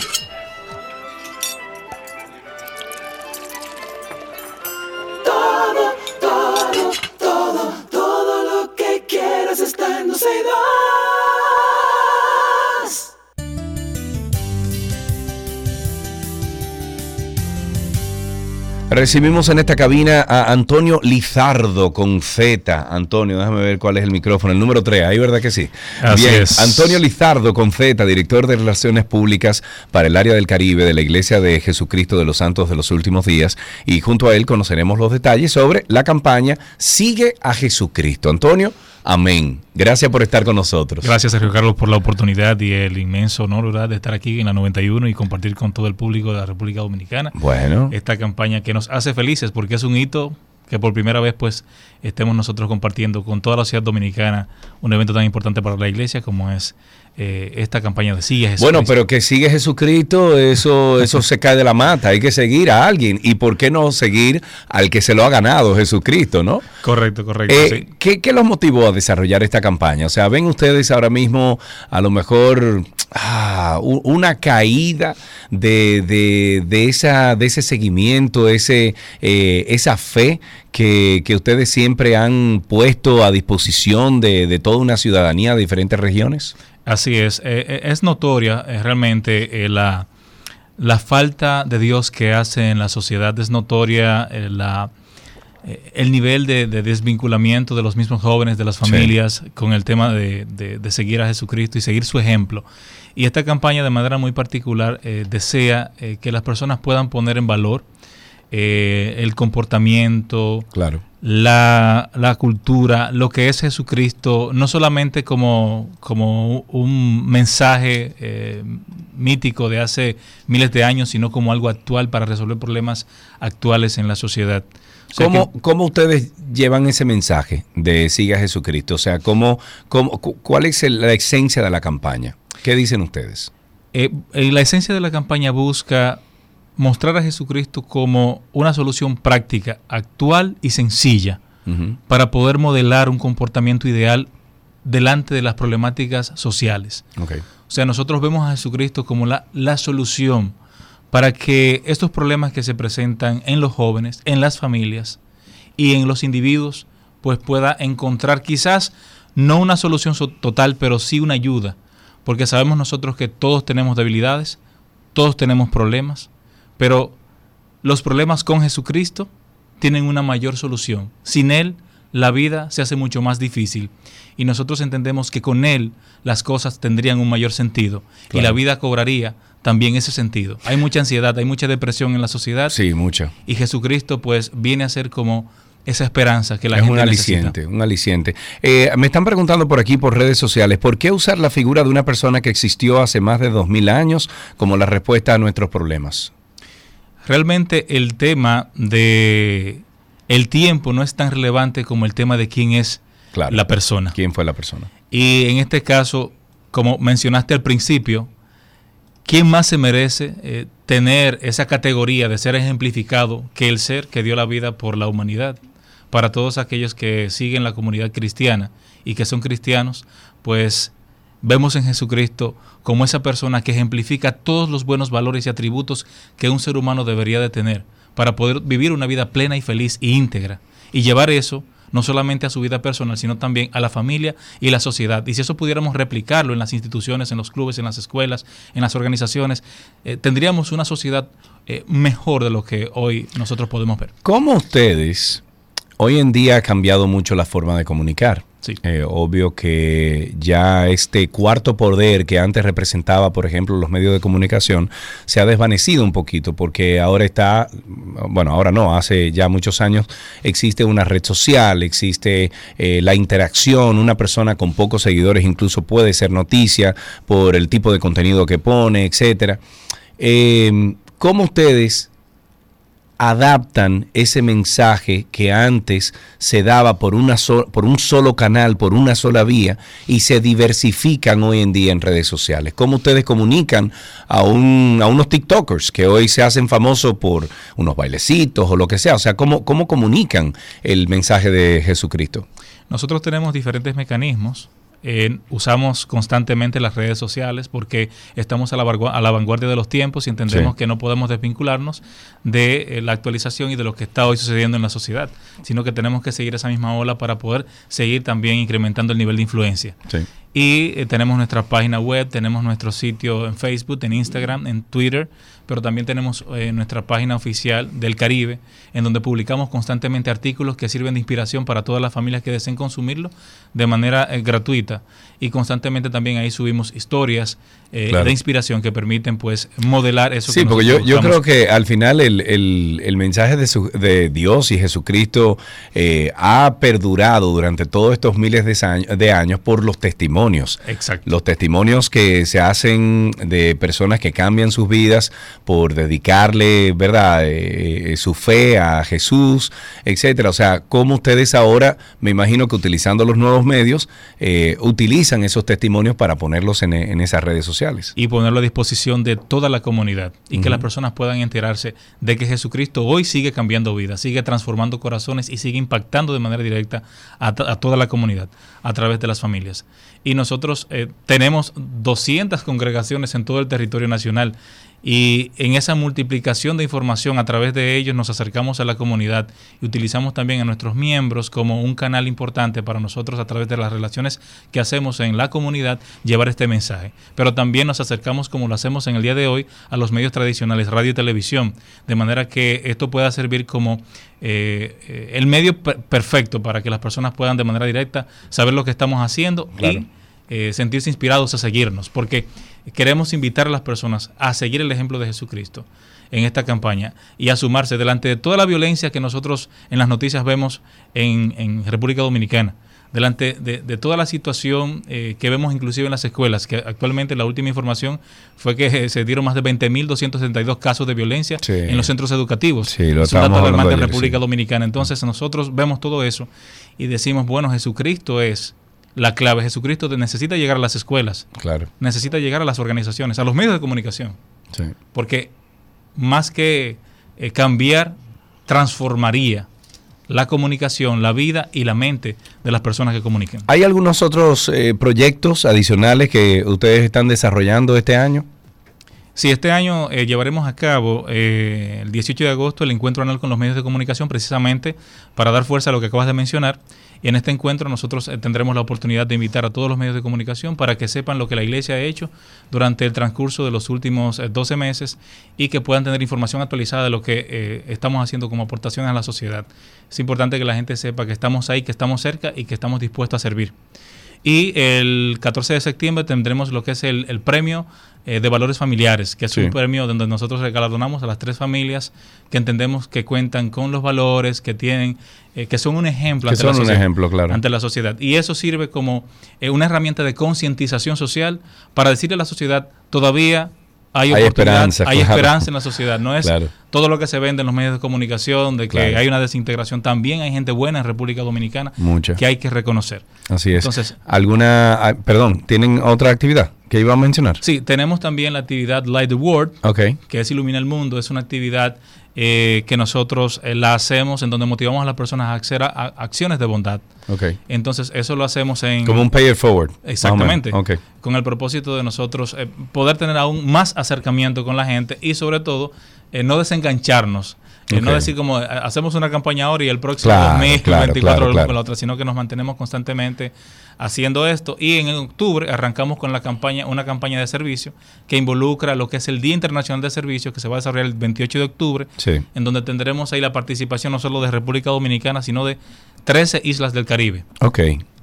Recibimos en esta cabina a Antonio Lizardo con Z. Antonio, déjame ver cuál es el micrófono. El número 3, ahí verdad que sí. Así Bien, es. Antonio Lizardo con Z, director de Relaciones Públicas para el área del Caribe de la Iglesia de Jesucristo de los Santos de los Últimos Días. Y junto a él conoceremos los detalles sobre la campaña Sigue a Jesucristo. Antonio, amén. Gracias por estar con nosotros. Gracias, Sergio Carlos, por la oportunidad y el inmenso honor ¿verdad? de estar aquí en la 91 y compartir con todo el público de la República Dominicana Bueno, esta campaña que nos hace felices porque es un hito que por primera vez pues estemos nosotros compartiendo con toda la sociedad dominicana un evento tan importante para la iglesia como es eh, esta campaña de Sigue Jesucristo. Bueno, pero que sigue Jesucristo, eso, eso se cae de la mata. Hay que seguir a alguien. ¿Y por qué no seguir al que se lo ha ganado, Jesucristo, no? Correcto, correcto. Eh, sí. ¿qué, qué los motivó a desarrollar esta campaña? O sea, ven ustedes ahora mismo a lo mejor ah, una caída de, de- de esa, de ese seguimiento, ese, eh, esa fe que, que ustedes siempre han puesto a disposición de, de toda una ciudadanía de diferentes regiones. Así es, eh, eh, es notoria eh, realmente eh, la, la falta de Dios que hace en la sociedad, es notoria la, el nivel de, de desvinculamiento de los mismos jóvenes, de las Sí. familias, con el tema de, de- de seguir a Jesucristo y seguir su ejemplo. Y esta campaña de manera muy particular eh, desea que las personas puedan poner en valor eh, el comportamiento, Claro. la, la cultura, lo que es Jesucristo, no solamente como, como un mensaje eh, mítico de hace miles de años, sino como algo actual para resolver problemas actuales en la sociedad. O sea ¿Cómo, que- cómo ustedes llevan ese mensaje de siga a Jesucristo? O sea, ¿cómo, cómo, cu- ¿cuál es la esencia de la campaña? ¿Qué dicen ustedes? Eh, la esencia de la campaña busca mostrar a Jesucristo como una solución práctica, actual y sencilla Ujú. para poder modelar un comportamiento ideal delante de las problemáticas sociales. Ok. O sea, nosotros vemos a Jesucristo como la, la solución para que estos problemas que se presentan en los jóvenes, en las familias y en los individuos, pues pueda encontrar quizás no una solución so- total, pero sí una ayuda, porque sabemos nosotros que todos tenemos debilidades, todos tenemos problemas, pero los problemas con Jesucristo tienen una mayor solución. Sin Él, la vida se hace mucho más difícil y nosotros entendemos que con Él las cosas tendrían un mayor sentido y la vida cobraría también ese sentido. Hay mucha ansiedad, hay mucha depresión en la sociedad Sí, mucho. y Jesucristo pues viene a ser como esa esperanza que la es gente un necesita. aliciente, un aliciente. Eh, me están preguntando por aquí por redes sociales, ¿por qué usar la figura de una persona que existió hace más de dos mil años como la respuesta a nuestros problemas? Realmente el tema de el tiempo no es tan relevante como el tema de quién es Claro. la persona. ¿Quién fue la persona? Y en este caso, como mencionaste al principio, ¿quién más se merece eh, tener esa categoría de ser ejemplificado que el ser que dio la vida por la humanidad? Para todos aquellos que siguen la comunidad cristiana y que son cristianos, pues vemos en Jesucristo como esa persona que ejemplifica todos los buenos valores y atributos que un ser humano debería de tener para poder vivir una vida plena y feliz e íntegra y llevar eso no solamente a su vida personal, sino también a la familia y la sociedad. Y si eso pudiéramos replicarlo en las instituciones, en los clubes, en las escuelas, en las organizaciones, eh, tendríamos una sociedad eh, mejor de lo que hoy nosotros podemos ver. ¿Cómo ustedes, hoy en día ha cambiado mucho la forma de comunicar? Eh, obvio que ya este cuarto poder que antes representaba, por ejemplo, los medios de comunicación, se ha desvanecido un poquito porque ahora está, bueno, ahora no, hace ya muchos años existe una red social, existe eh, la interacción, una persona con pocos seguidores incluso puede ser noticia por el tipo de contenido que pone, etcétera. Eh, ¿Cómo ustedes adaptan ese mensaje que antes se daba por, una por un solo canal, por una sola vía, y se diversifican hoy en día en redes sociales? ¿Cómo ustedes comunican a, un, a unos TikTokers que hoy se hacen famosos por unos bailecitos o lo que sea? O sea, ¿cómo, cómo comunican el mensaje de Jesucristo? Nosotros tenemos diferentes mecanismos. Eh, usamos constantemente las redes sociales porque estamos a la, a la vanguardia de los tiempos y entendemos Sí. que no podemos desvincularnos de eh, la actualización y de lo que está hoy sucediendo en la sociedad, sino que tenemos que seguir esa misma ola para poder seguir también incrementando el nivel de influencia. Y eh, tenemos nuestra página web, tenemos nuestro sitio en Facebook, en Instagram, en Twitter, pero también tenemos eh, nuestra página oficial del Caribe, en donde publicamos constantemente artículos que sirven de inspiración para todas las familias que deseen consumirlo de manera eh, gratuita. Y constantemente también ahí subimos historias eh, Claro. de inspiración que permiten pues modelar eso. Sí, que porque yo, yo creo que al final el, el- el mensaje de, su- de Dios y Jesucristo ha perdurado durante todos estos miles de años, de años por los testimonios. Exacto. Los testimonios que se hacen de personas que cambian sus vidas por dedicarle, ¿verdad?, Eh, eh, su fe a Jesús, etcétera. O sea, cómo ustedes ahora, me imagino que utilizando los nuevos medios, eh, utilizan esos testimonios para ponerlos en, en esas redes sociales. y ponerlo a disposición de toda la comunidad y que las personas puedan enterarse de que Jesucristo hoy sigue cambiando vidas, sigue transformando corazones y sigue impactando de manera directa a, a toda la comunidad a través de las familias. Y nosotros tenemos 200 congregaciones en todo el territorio nacional y en esa multiplicación de información a través de ellos nos acercamos a la comunidad y utilizamos también a nuestros miembros como un canal importante para nosotros a través de las relaciones que hacemos en la comunidad llevar este mensaje. Pero también nos acercamos como lo hacemos en el día de hoy a los medios tradicionales, radio y televisión, de manera que esto pueda servir como eh, eh, el medio per- perfecto para que las personas puedan de manera directa saber lo que estamos haciendo Claro. y eh, sentirse inspirados a seguirnos, porque queremos invitar a las personas a seguir el ejemplo de Jesucristo en esta campaña y a sumarse delante de toda la violencia que nosotros en las noticias vemos en, en República Dominicana, delante de, de toda la situación eh, que vemos inclusive en las escuelas, que actualmente la última información fue que [LAUGHS] se dieron más de 20.272 casos de violencia Sí. en los centros educativos. Sí, lo es un estábamos dato hablando alarmante en República sí. Dominicana. Entonces nosotros vemos todo eso y decimos, bueno, Jesucristo es la clave. Jesucristo necesita llegar a las escuelas, Claro. necesita llegar a las organizaciones, a los medios de comunicación, Sí. porque más que eh, cambiar, transformaría la comunicación, la vida y la mente de las personas que comuniquen. ¿Hay algunos otros eh, proyectos adicionales que ustedes están desarrollando este año? Sí, este año eh, llevaremos a cabo eh, el 18 de agosto el encuentro anual con los medios de comunicación precisamente para dar fuerza a lo que acabas de mencionar. Y en este encuentro nosotros eh, tendremos la oportunidad de invitar a todos los medios de comunicación para que sepan lo que la Iglesia ha hecho durante el transcurso de los últimos 12 meses y que puedan tener información actualizada de lo que estamos haciendo como aportaciones a la sociedad. Es importante que la gente sepa que estamos ahí, que estamos cerca y que estamos dispuestos a servir. Y el 14 de septiembre tendremos lo que es el, premio eh, de valores familiares, que es un premio donde nosotros galardonamos a las tres familias que entendemos que cuentan con los valores, que tienen, eh, que son un ejemplo, ante, la sociedad, ejemplo claro. ante la sociedad. Y eso sirve como eh, una herramienta de concientización social para decirle a la sociedad, todavía hay, esperanza, hay esperanza en la sociedad. No es todo lo que se vende en los medios de comunicación, de que hay una desintegración. También hay gente buena en República Dominicana que hay que reconocer. Así es. Entonces, ¿alguna, ah, perdón, tienen otra actividad que iba a mencionar? Sí, tenemos también la actividad Light the World, que es Ilumina el Mundo. Es una actividad eh, que nosotros eh, la hacemos en donde motivamos a las personas a hacer acciones de bondad. Okay. Entonces, eso lo hacemos en... Como un pay it forward. Exactamente. Con el propósito de nosotros eh, poder tener aún más acercamiento con la gente y sobre todo no desengancharnos. No decir como hacemos una campaña ahora y el próximo mes, 2024 con la otra, sino que nos mantenemos constantemente haciendo esto. Y en octubre arrancamos con la campaña, una campaña de servicio que involucra lo que es el Día Internacional de Servicios, que se va a desarrollar el 28 de octubre, en donde tendremos ahí la participación no solo de República Dominicana, sino de 13 islas del Caribe. Ok.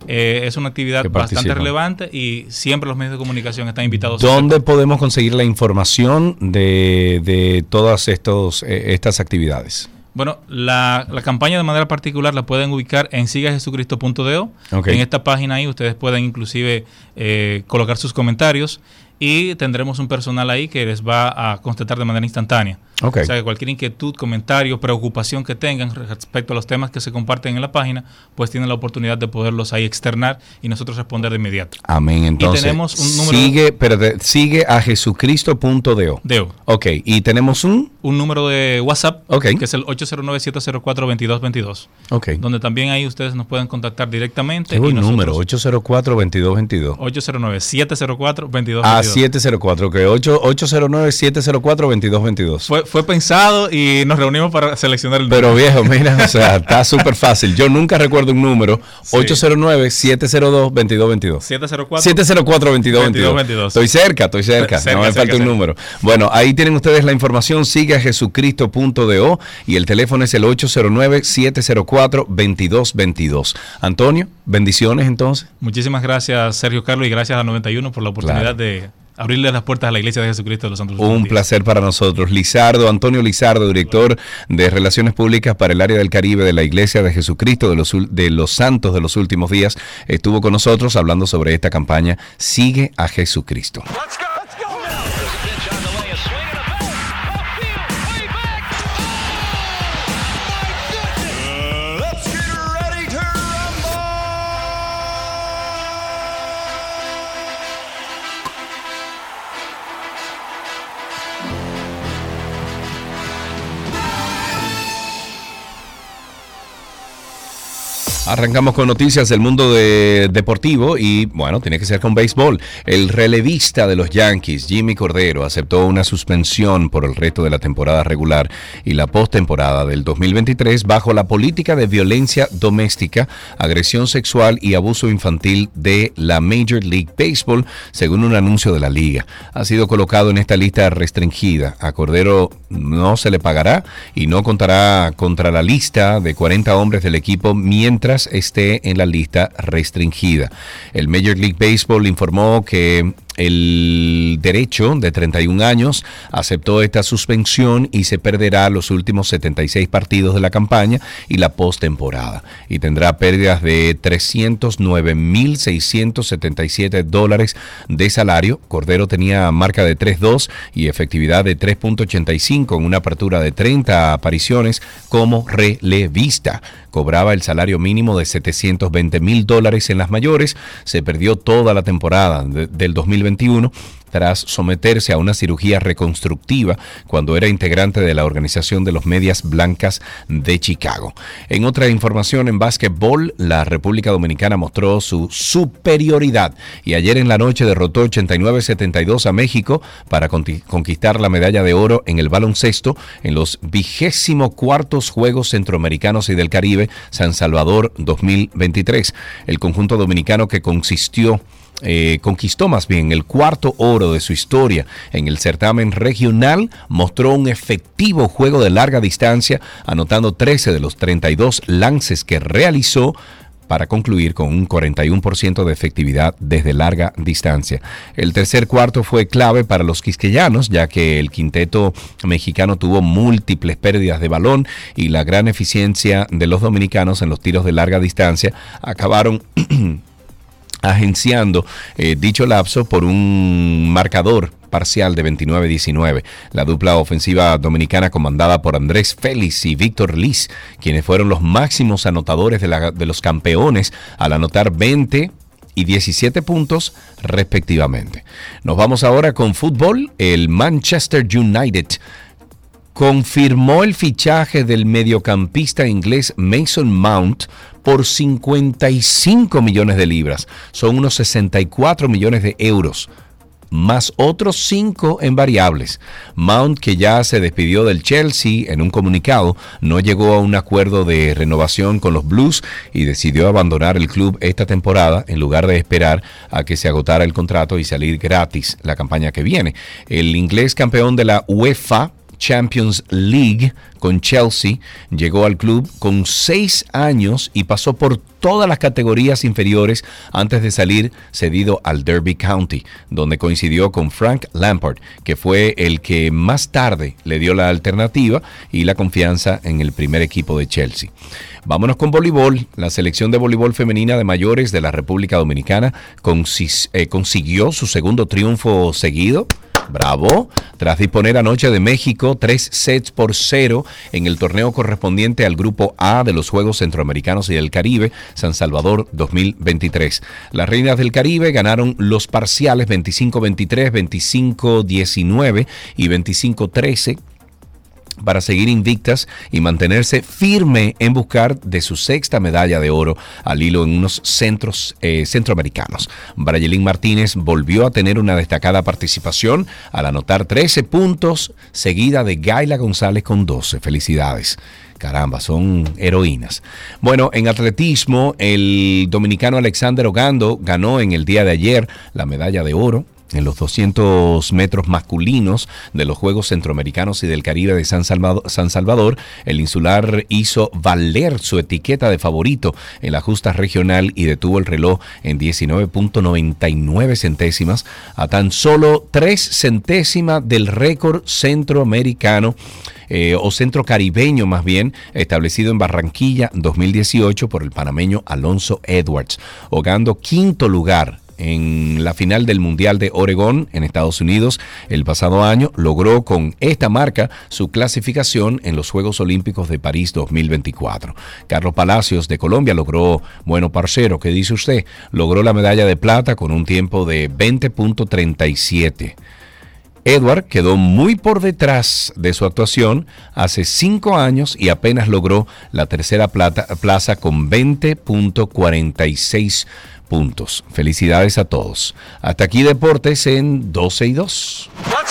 Eh, es una actividad bastante relevante y siempre los medios de comunicación están invitados. ¿Dónde podemos conseguir la información de, de todas estos, eh, estas actividades? Bueno, la, la, campaña de manera particular la pueden ubicar en sigajesucristo.do. En esta página ahí ustedes pueden inclusive eh, colocar sus comentarios y tendremos un personal ahí que les va a contestar de manera instantánea. O sea, que cualquier inquietud, comentario, preocupación que tengan respecto a los temas que se comparten en la página, pues tienen la oportunidad de poderlos ahí externar y nosotros responder de inmediato. Amén. Entonces, tenemos un número sigue, sigue a jesucristo.deo. Deo. Ok, y tenemos un... Un número de WhatsApp, okay. que es el 809-704-2222. Ok. Donde también ahí ustedes nos pueden contactar directamente. Es un número, 804-2222. 809-704-2222. Ah, 704, que 809-704-2222. Fue, fue pensado y nos reunimos para seleccionar el número. Pero viejo, mira, o sea, [LAUGHS] está súper fácil. Yo nunca recuerdo un número. 809-702-2222. 704-2222. Estoy cerca, estoy cerca. no me falta un número. Bueno, ahí tienen ustedes la información. Sigue a jesucristo.do y el teléfono es el 809-704-2222. Antonio, bendiciones entonces. Muchísimas gracias, Sergio Carlos, y gracias a 91 por la oportunidad de abrirle las puertas a la Iglesia de Jesucristo de los Santos. Un placer para nosotros. Lizardo, Antonio Lizardo, director de Relaciones Públicas para el área del Caribe de la Iglesia de Jesucristo de los, de los Santos de los últimos días, estuvo con nosotros hablando sobre esta campaña Sigue a Jesucristo. Arrancamos con noticias del mundo deportivo y bueno, tiene que ser con béisbol. El relevista de los Yankees, Jimmy Cordero, aceptó una suspensión por el resto de la temporada regular y la postemporada del 2023 bajo la política de violencia doméstica, agresión sexual y abuso infantil de la Major League Baseball, según un anuncio de la liga. Ha sido colocado en esta lista restringida. A Cordero no se le pagará y no contará contra la lista de 40 hombres del equipo mientras esté en la lista restringida. El Major League Baseball informó que el derecho de 31 años aceptó esta suspensión y se perderá los últimos 76 partidos de la campaña y la postemporada. Y tendrá pérdidas de 309.677 dólares de salario. Cordero tenía marca de 3.2 y efectividad de 3.85 en una apertura de 30 apariciones como relevista. Cobraba el salario mínimo de 720 mil dólares en las mayores. Se perdió toda la temporada del 2020 2021 tras someterse a una cirugía reconstructiva cuando era integrante de la Organización de los Medias Blancas de Chicago. En otra información en básquetbol, la República Dominicana mostró su superioridad y ayer en la noche derrotó 89-72 a México para conquistar la medalla de oro en el baloncesto en los vigésimo cuartos Juegos Centroamericanos y del Caribe San Salvador 2023. El conjunto dominicano que consistió eh, conquistó más bien el cuarto oro de su historia en el certamen regional, mostró un efectivo juego de larga distancia, anotando 13 de los 32 lances que realizó para concluir con un 41% de efectividad desde larga distancia. El tercer cuarto fue clave para los quisqueyanos, ya que el quinteto mexicano tuvo múltiples pérdidas de balón y la gran eficiencia de los dominicanos en los tiros de larga distancia acabaron [CLEARS THROAT] agenciando eh, dicho lapso por un marcador parcial de 29-19. La dupla ofensiva dominicana comandada por Andrés Félix y Víctor Liz, quienes fueron los máximos anotadores de, de los campeones al anotar 20 y 17 puntos respectivamente. Nos vamos ahora con fútbol. El Manchester United confirmó el fichaje del mediocampista inglés Mason Mount por 55 millones de libras. Son unos 64 millones de euros más otros 5 en variables. Mount, que ya se despidió del Chelsea en un comunicado, no llegó a un acuerdo de renovación con los Blues y decidió abandonar el club esta temporada en lugar de esperar a que se agotara el contrato y salir gratis la campaña que viene. El inglés campeón de la UEFA Champions League con Chelsea, llegó al club con seis años y pasó por todas las categorías inferiores antes de salir cedido al Derby County, donde coincidió con Frank Lampard, que fue el que más tarde le dio la alternativa y la confianza en el primer equipo de Chelsea. Vámonos con voleibol. La selección de voleibol femenina de mayores de la República Dominicana eh, consiguió su segundo triunfo seguido Bravo. Tras disponer anoche de México tres sets por cero en el torneo correspondiente al Grupo A de los Juegos Centroamericanos y del Caribe, San Salvador 2023. Las Reinas del Caribe ganaron los parciales 25-23, 25-19 y 25-13 para seguir invictas y mantenerse firme en buscar de su sexta medalla de oro al hilo en unos centros eh, centroamericanos. Brayelín Martínez volvió a tener una destacada participación al anotar 13 puntos, seguida de Gaila González con 12. Felicidades. Caramba, son heroínas. Bueno, en atletismo, el dominicano Alexander Ogando ganó en el día de ayer la medalla de oro en los 200 metros masculinos de los Juegos Centroamericanos y del Caribe de San Salvador, el insular hizo valer su etiqueta de favorito en la justa regional y detuvo el reloj en 19.99 centésimas a tan solo 3 centésimas del récord centroamericano. Eh, o centro caribeño más bien, establecido en Barranquilla 2018 por el panameño Alonso Edwards, hogando quinto lugar en la final del Mundial de Oregón en Estados Unidos el pasado año, logró con esta marca su clasificación en los Juegos Olímpicos de París 2024. Carlos Palacios de Colombia logró, bueno, parcero, ¿qué dice usted? Logró la medalla de plata con un tiempo de 20.37. Edward quedó muy por detrás de su actuación hace cinco años y apenas logró la tercera plata, plaza con 20.46 puntos. Felicidades a todos. Hasta aquí Deportes en 12 y 2. Todo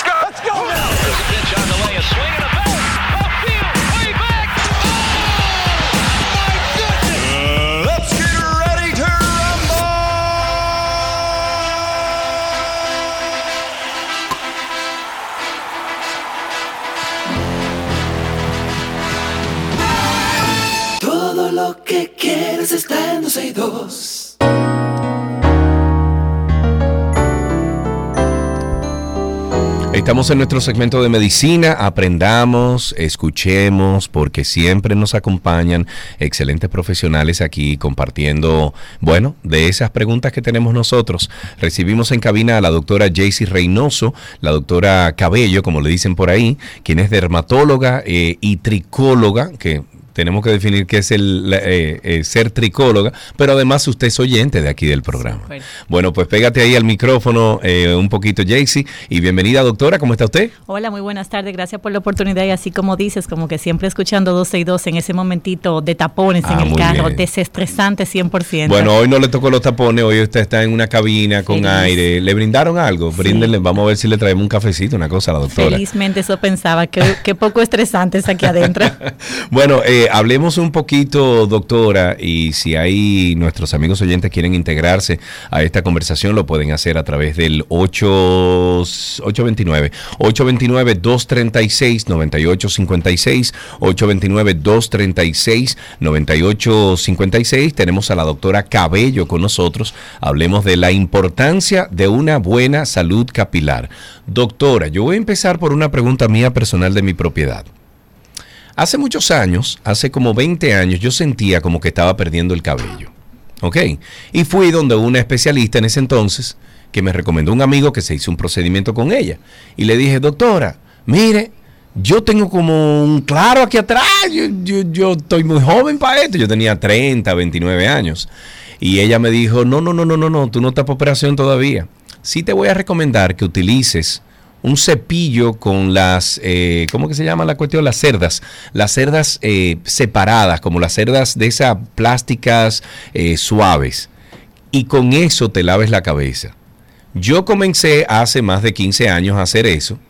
Estamos en nuestro segmento de medicina, aprendamos, escuchemos, porque siempre nos acompañan excelentes profesionales aquí compartiendo, bueno, de esas preguntas que tenemos nosotros. Recibimos en cabina a la doctora Jaycee Reynoso, la doctora Cabello, como le dicen por ahí, quien es dermatóloga eh, y tricóloga, que tenemos que definir qué es el eh, eh, ser tricóloga, pero además usted es oyente de aquí del programa. Bueno, pues pégate ahí al micrófono eh, un poquito, Jaycee, y bienvenida, doctora, ¿cómo está usted? Hola, muy buenas tardes, gracias por la oportunidad y así como dices, como que siempre escuchando 12 y 2 en ese momentito de tapones Ah, en el muy carro, bien. desestresante 100%. Bueno, hoy no le tocó los tapones, hoy usted está en una cabina con Feliz. aire. ¿Le brindaron algo? Sí. Bríndenle, vamos a ver si le traemos un cafecito, una cosa a la doctora. Felizmente eso pensaba, que, que poco estresante es aquí adentro. [LAUGHS] Bueno, eh, hablemos un poquito, doctora, y si hay nuestros amigos oyentes quieren integrarse a esta conversación, lo pueden hacer a través del 8, 829 829 236 9856 829 236 9856. Tenemos a la doctora Cabello con nosotros. Hablemos de la importancia de una buena salud capilar. Doctora, yo voy a empezar por una pregunta mía personal de mi propiedad. Hace muchos años, hace como 20 años, yo sentía como que estaba perdiendo el cabello. ¿Ok? Y fui donde una especialista en ese entonces que me recomendó un amigo que se hizo un procedimiento con ella. Y le dije, doctora, mire, yo tengo como un claro aquí atrás, yo, yo- yo estoy muy joven para esto. Yo tenía 30, 29 años. Y ella me dijo, no, no, no, no, no, no, tú no estás para operación todavía. Sí te voy a recomendar que utilices un cepillo con las, eh, ¿cómo que se llama la cuestión? Las cerdas, las cerdas eh, separadas, como las cerdas de esas plásticas eh, suaves. Y con eso te laves la cabeza. Yo comencé hace más de 15 años a hacer eso.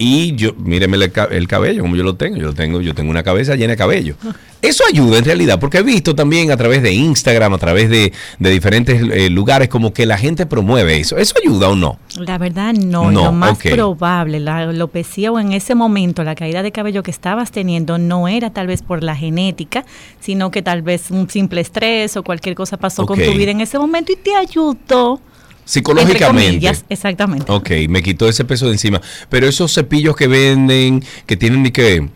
Y yo, míreme el, el cabello, como yo lo tengo. Yo lo tengo, yo tengo una cabeza llena de cabello. [LAUGHS] Eso ayuda en realidad, porque he visto también a través de Instagram, a través de, de diferentes eh, lugares, como que la gente promueve eso. ¿Eso ayuda o no? La verdad no, No, lo más probable, la alopecia o en ese momento la caída de cabello que estabas teniendo no era tal vez por la genética, sino que tal vez un simple estrés o cualquier cosa pasó con tu vida en ese momento y te ayudó. Psicológicamente. comillas, exactamente. Ok, me quitó ese peso de encima. Pero esos cepillos que venden, que tienen ni que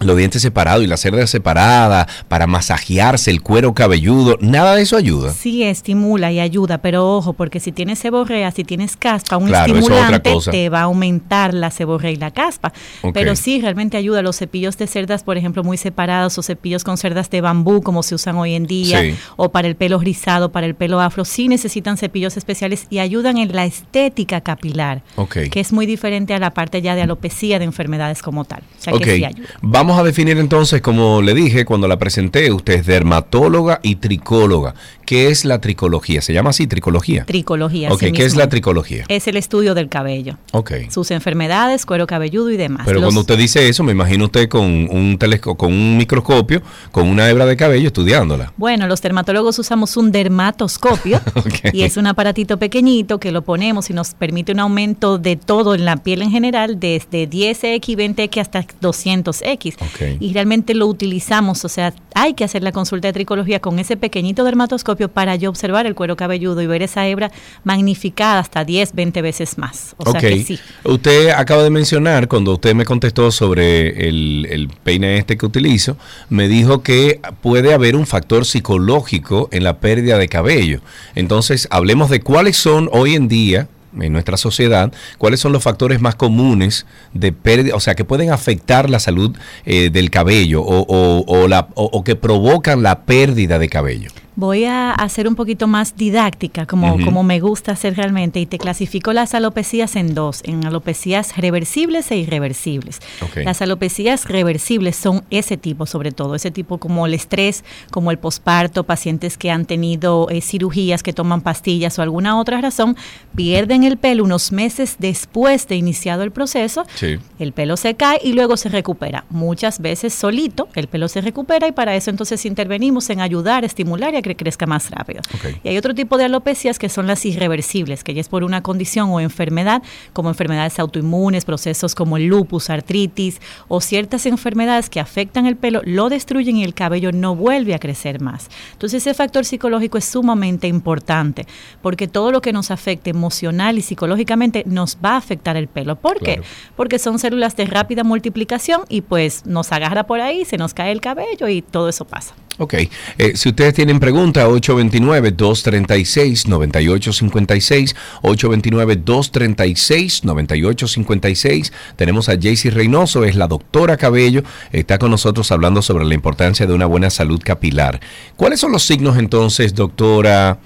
los dientes separados y la cerda separada para masajearse el cuero cabelludo, nada de eso ayuda. Sí, estimula y ayuda, pero ojo, porque si tienes seborrea, si tienes caspa, un Claro, es estimulante te va a aumentar la seborrea y la caspa. Pero sí, realmente ayuda. Los cepillos de cerdas, por ejemplo, muy separados o cepillos con cerdas de bambú, como se usan hoy en día, Sí. o para el pelo rizado, para el pelo afro, sí necesitan cepillos especiales y ayudan en la estética capilar, Ok. que es muy diferente a la parte ya de alopecia de enfermedades como tal. O sea Ok, que sí ayuda. vamos a definir entonces, como le dije cuando la presenté, usted es dermatóloga y tricóloga. ¿Qué es la tricología? ¿Se llama así, tricología? Tricología. Ok, ¿qué es la tricología? Es el estudio del cabello. Ok. sus enfermedades, cuero cabelludo y demás. Pero Los- cuando usted dice eso, me imagino usted con un telescopio, con un microscopio, con una hebra de cabello estudiándola. Bueno, los dermatólogos usamos un dermatoscopio [LAUGHS] y es un aparatito pequeñito que lo ponemos y nos permite un aumento de todo en la piel en general, desde 10X, 20X hasta 200X. Y realmente lo utilizamos, o sea, hay que hacer la consulta de tricología con ese pequeñito dermatoscopio para yo observar el cuero cabelludo y ver esa hebra magnificada hasta 10, 20 veces más. O sea ok. que sí. Usted acaba de mencionar, cuando usted me contestó sobre el, el peine este que utilizo, me dijo que puede haber un factor psicológico en la pérdida de cabello. Entonces, hablemos de cuáles son hoy en día en nuestra sociedad, cuáles son los factores más comunes de pérdida, o sea, que pueden afectar la salud eh, del cabello o, o- la, o que provocan la pérdida de cabello. Voy a hacer un poquito más didáctica, como, como me gusta hacer realmente, y te clasifico las alopecias en dos, en alopecias reversibles e irreversibles. Ok. Las alopecias reversibles son ese tipo, sobre todo, ese tipo como el estrés, como el posparto, pacientes que han tenido eh, cirugías, que toman pastillas o alguna otra razón, pierden el pelo unos meses después de iniciado el proceso, Sí. el pelo se cae y luego se recupera. Muchas veces solito el pelo se recupera y para eso entonces intervenimos en ayudar, estimular y que crezca más rápido. Y hay otro tipo de alopecias que son las irreversibles, que ya es por una condición o enfermedad, como enfermedades autoinmunes, procesos como el lupus, artritis o ciertas enfermedades que afectan el pelo, lo destruyen y el cabello no vuelve a crecer más. Entonces ese factor psicológico es sumamente importante, porque todo lo que nos afecte emocional y psicológicamente nos va a afectar el pelo. ¿Por qué? Porque son células de rápida multiplicación y pues nos agarra por ahí, se nos cae el cabello y todo eso pasa. Ok, Eh, si ustedes tienen preguntas, pregunta 829-236-9856, 829-236-9856. Tenemos a Jaycee Reynoso, es la doctora Cabello, está con nosotros hablando sobre la importancia de una buena salud capilar. ¿Cuáles son los signos entonces, doctora,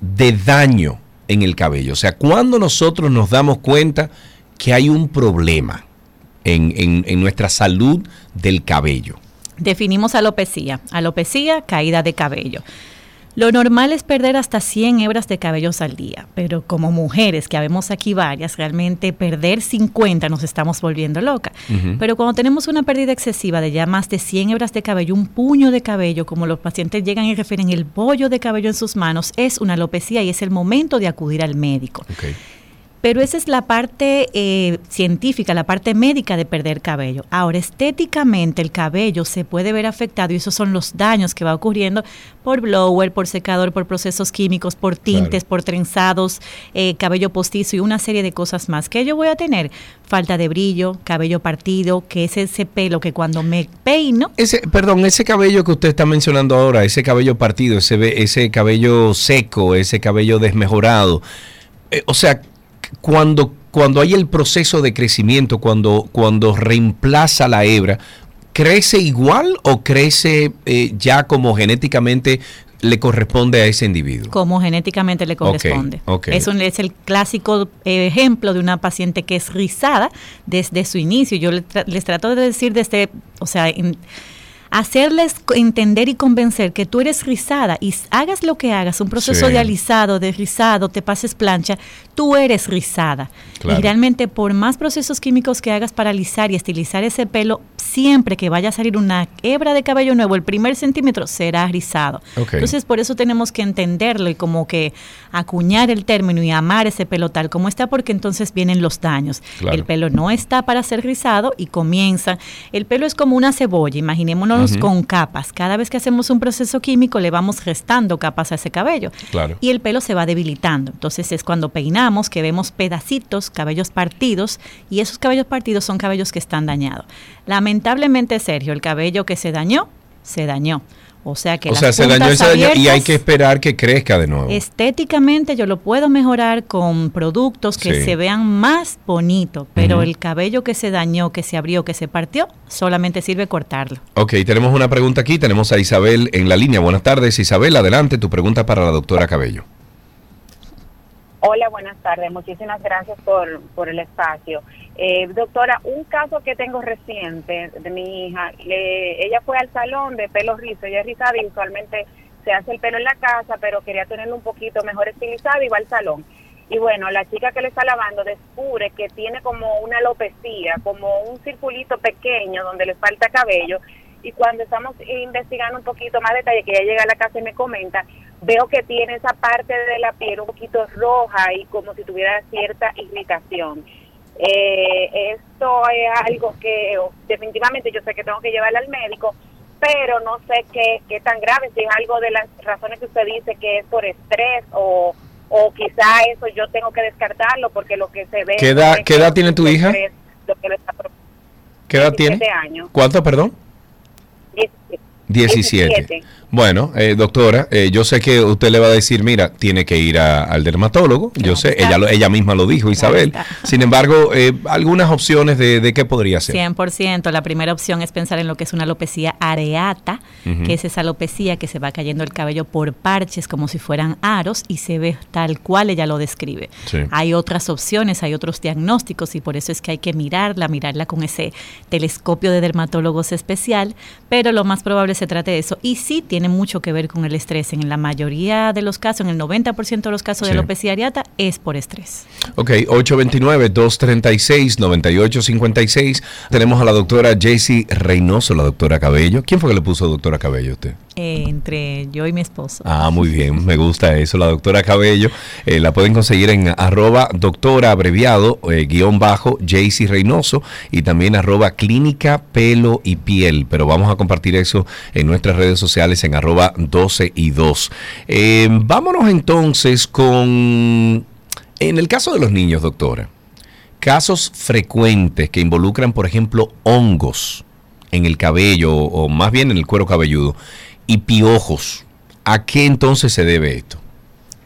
de daño en el cabello? O sea, ¿cuándo nosotros nos damos cuenta que hay un problema en, en- en nuestra salud del cabello? Definimos alopecia. Alopecia, caída de cabello. Lo normal es perder hasta 100 hebras de cabellos al día, pero como mujeres, que habemos aquí varias, realmente perder 50 nos estamos volviendo loca. Pero cuando tenemos una pérdida excesiva de ya más de 100 hebras de cabello, un puño de cabello, como los pacientes llegan y refieren el bollo de cabello en sus manos, es una alopecia y es el momento de acudir al médico. Pero esa es la parte eh, científica, la parte médica de perder cabello. Ahora, estéticamente el cabello se puede ver afectado y esos son los daños que va ocurriendo por blower, por secador, por procesos químicos, por tintes, por trenzados, eh, cabello postizo y una serie de cosas más. ¿Qué yo voy a tener? Falta de brillo, cabello partido, que es ese pelo que cuando me peino Ese, perdón, ese cabello que usted está mencionando ahora, ese cabello partido, ese, ese cabello seco, ese cabello desmejorado, eh, o sea, cuando, cuando hay el proceso de crecimiento, cuando, cuando reemplaza la hebra, ¿crece igual o crece eh, ya como genéticamente le corresponde a ese individuo? como genéticamente le corresponde. ok. Eso es el clásico eh, ejemplo de una paciente que es rizada desde su inicio. Yo les trato de decir desde, o sea, en- hacerles entender y convencer que tú eres rizada y hagas lo que hagas, un proceso Sí. de alisado, de rizado, te pases plancha, tú eres rizada. Claro. Y realmente por más procesos químicos que hagas para alisar y estilizar ese pelo, siempre que vaya a salir una hebra de cabello nuevo, el primer centímetro será rizado. Entonces por eso tenemos que entenderlo y como que acuñar el término y amar ese pelo tal como está, porque entonces vienen los daños. Claro. El pelo no está para ser rizado y comienza. El pelo es como una cebolla, imaginémonos Con capas. Cada vez que hacemos un proceso químico le vamos restando capas a ese cabello. Claro. Y el pelo se va debilitando. Entonces es cuando peinamos que vemos pedacitos, cabellos partidos, y esos cabellos partidos son cabellos que están dañados. Lamentablemente, Sergio, el cabello que se dañó, se dañó. O sea que O las sea, se dañó y hay que esperar que crezca de nuevo. Estéticamente yo lo puedo mejorar con productos que Sí. se vean más bonitos, pero el cabello que se dañó, que se abrió, que se partió, solamente sirve cortarlo. Ok, tenemos una pregunta aquí. Tenemos a Isabel en la línea. Buenas tardes, Isabel. Adelante, tu pregunta para la doctora Cabello. Hola, buenas tardes. Muchísimas gracias por, por el espacio. Eh, doctora, un caso que tengo reciente de mi hija, le- ella fue al salón de pelo rizo, ella es rizada y usualmente se hace el pelo en la casa, pero quería tenerlo un poquito mejor estilizado y va al salón. Y bueno, la chica que le está lavando descubre que tiene como una alopecia, como un circulito pequeño donde le falta cabello. Y cuando estamos investigando un poquito más detalle, que ella llega a la casa y me comenta, veo que tiene esa parte de la piel un poquito roja y como si tuviera cierta irritación. Eh, esto es algo que oh, definitivamente yo sé que tengo que llevarla al médico, pero no sé qué, qué tan grave, si es algo de las razones que usted dice que es por estrés o, o quizá eso yo tengo que descartarlo porque lo que se ve... ¿Qué edad- es qué edad tiene tu hija? lo que le está ¿Qué edad tiene? 17 años. ¿Cuánto, perdón? 17. 17. 17. Bueno, eh, doctora, eh, yo sé que usted le va a decir, mira, tiene que ir a- al dermatólogo. Yo sé, ella, lo- ella misma lo dijo, Isabel. Sin embargo, eh, algunas opciones de, de qué podría ser. 100%. La primera opción es pensar en lo que es una alopecia areata, que es esa alopecia que se va cayendo el cabello por parches como si fueran aros y se ve tal cual ella lo describe. Sí. Hay otras opciones, hay otros diagnósticos y por eso es que hay que mirarla, mirarla con ese telescopio de dermatólogos especial, pero lo más probable se trate de eso. Y sí tiene mucho que ver con el estrés. En la mayoría de los casos, en el 90% de los casos Sí. de alopecia areata, es por estrés. Ok, 829-236-9856. Tenemos a la doctora Jaycee Reynoso, la doctora Cabello. ¿Quién fue que le puso doctora Cabello a usted? Eh, entre yo y mi esposo. Ah, muy bien, me gusta eso. La doctora Cabello eh, la pueden conseguir en arroba doctora abreviado, eh, guion bajo, Jaycee Reynoso y también arroba clínica pelo y piel. Pero vamos a compartir eso en nuestras redes sociales en arroba 12 y 2. Eh, vámonos entonces con, en el caso de los niños, doctora, casos frecuentes que involucran, por ejemplo, hongos en el cabello o más bien en el cuero cabelludo y piojos. ¿A qué entonces se debe esto?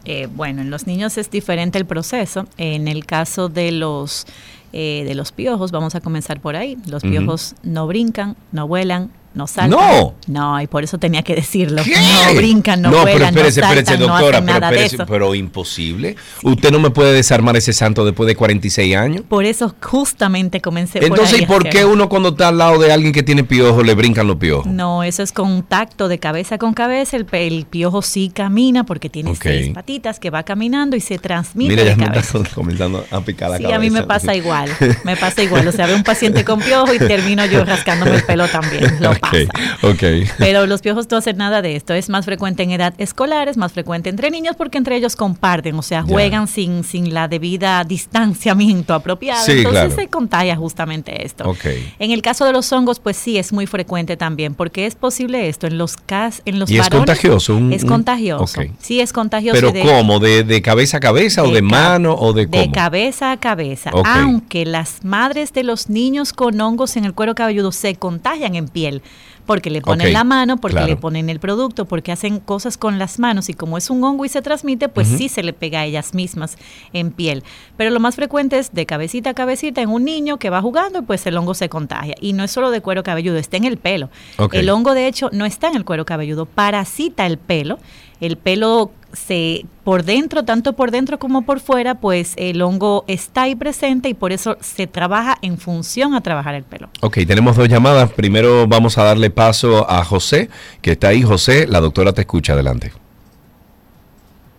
Eh, bueno, en los niños es diferente el proceso. En el caso de los eh, de los piojos, vamos a comenzar por ahí. Los piojos no brincan, no vuelan, no saltan. ¡No! No, y por eso tenía que decirlo. No brincan, no, pero vuelan, espérese, no saltan, espérese, no doctora, hacen pero, nada de eso. pero imposible. Usted no me puede desarmar ese santo después de 46 años. Por eso justamente comencé por Entonces, ahí ¿y por qué uno cuando está al lado de alguien que tiene piojos le brincan los piojos? No, eso es contacto de cabeza con cabeza. El, el piojo sí camina porque tiene Ok. seis patitas que va caminando y se transmite Mira, de ya me cabeza. [LAUGHS] comenzando a picar la Sí, cabeza. a mí me pasa igual, me pasa [LAUGHS] igual. O sea, veo un paciente con piojo y termino yo rascándome el pelo también. [LAUGHS] Lo pasa. [LAUGHS] Ok, ok. Pero los piojos no hacen nada de esto. Es más frecuente en edad escolar, es más frecuente entre niños porque entre ellos comparten, o sea, juegan sin, sin la debida distanciamiento apropiado. Sí, Entonces claro. se contagia justamente esto. Ok. En el caso de los hongos, pues sí, es muy frecuente también, porque es posible esto en los cas en los Y es varones. contagioso, un- es contagioso. Sí, es contagioso. Pero de- ¿cómo? ¿De, de cabeza a cabeza o de mano o de cómo? De cabeza a cabeza. Aunque las madres de los niños con hongos en el cuero cabelludo se contagian en piel. Porque le ponen la mano, porque claro. le ponen el producto, porque hacen cosas con las manos y como es un hongo y se transmite, pues sí se le pega a ellas mismas en piel. Pero lo más frecuente es de cabecita a cabecita en un niño que va jugando y pues el hongo se contagia. Y no es solo de cuero cabelludo, está en el pelo. El hongo de hecho no está en el cuero cabelludo, parasita el pelo. El pelo se por dentro, tanto por dentro como por fuera, pues el hongo está ahí presente y por eso se trabaja en función a trabajar el pelo. Ok, tenemos dos llamadas. Primero vamos a darle paso a José, que está ahí. José, la doctora te escucha. Adelante.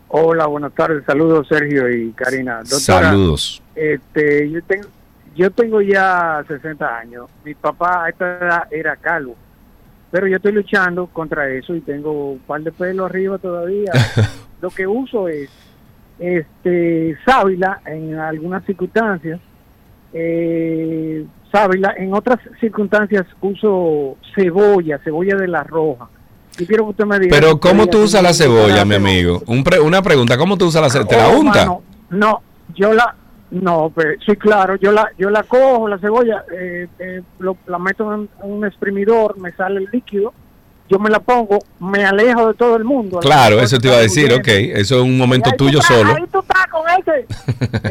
Hola, buenas tardes. Saludos, Sergio y Karina. Doctora, Saludos. Este, yo tengo, yo tengo ya 60 años. Mi papá a esta edad era calvo, pero yo estoy luchando contra eso y tengo un par de pelo arriba todavía. [LAUGHS] Lo que uso es este sábila en algunas circunstancias, eh, sábila en otras circunstancias uso cebolla, cebolla de la roja. Y quiero que usted me diga. Pero ¿cómo tú usas la cebolla, la mi amigo? Un pre- una pregunta, ¿cómo tú usas la cebolla? ¿Te la Oh, unta? mano, no, yo la, no, pero, sí, claro, yo la, yo la cojo, la cebolla, eh, eh, lo- la meto en un exprimidor, me sale el líquido, yo me la pongo, me alejo de todo el mundo. Claro, eso te iba a decir, ok. Eso es un momento tú tuyo solo. Ahí tú estás con ese.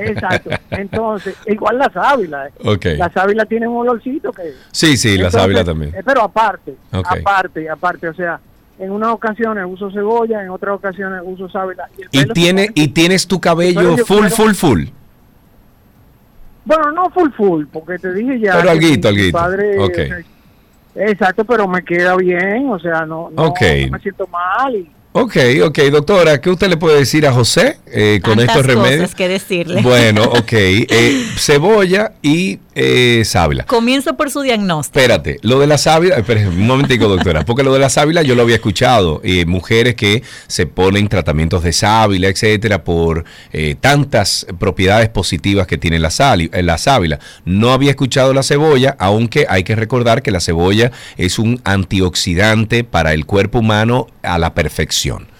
[LAUGHS] Exacto. Entonces, igual la sábila. eh. Ok. La sábila tiene un olorcito que... Sí, sí, la Entonces, sábila también. eh, Pero aparte, aparte, aparte, o sea, en unas ocasiones uso cebolla, en otras ocasiones uso sábila. Y, pelo- tiene, y tienes tu cabello full, full, full. Bueno, no full full, porque te dije ya. Pero alguito, alguito. padre, Ok. o sea, exacto, pero me queda bien, o sea, no, no, no me siento mal. Y, Ok, ok, doctora, ¿qué usted le puede decir a José eh, con Tantas estos remedios? cosas que decirle. Bueno, [LAUGHS] ok. eh, cebolla y eh, sábila. Comienzo por su diagnóstico. Espérate, lo de la sábila, espérate, un momentico, doctora, porque lo de la sábila yo lo había escuchado, eh, mujeres que se ponen tratamientos de sábila, etcétera, por eh, tantas propiedades positivas que tiene la, sali- eh, la sábila. No había escuchado la cebolla, aunque hay que recordar que la cebolla es un antioxidante para el cuerpo humano a la perfección prisión.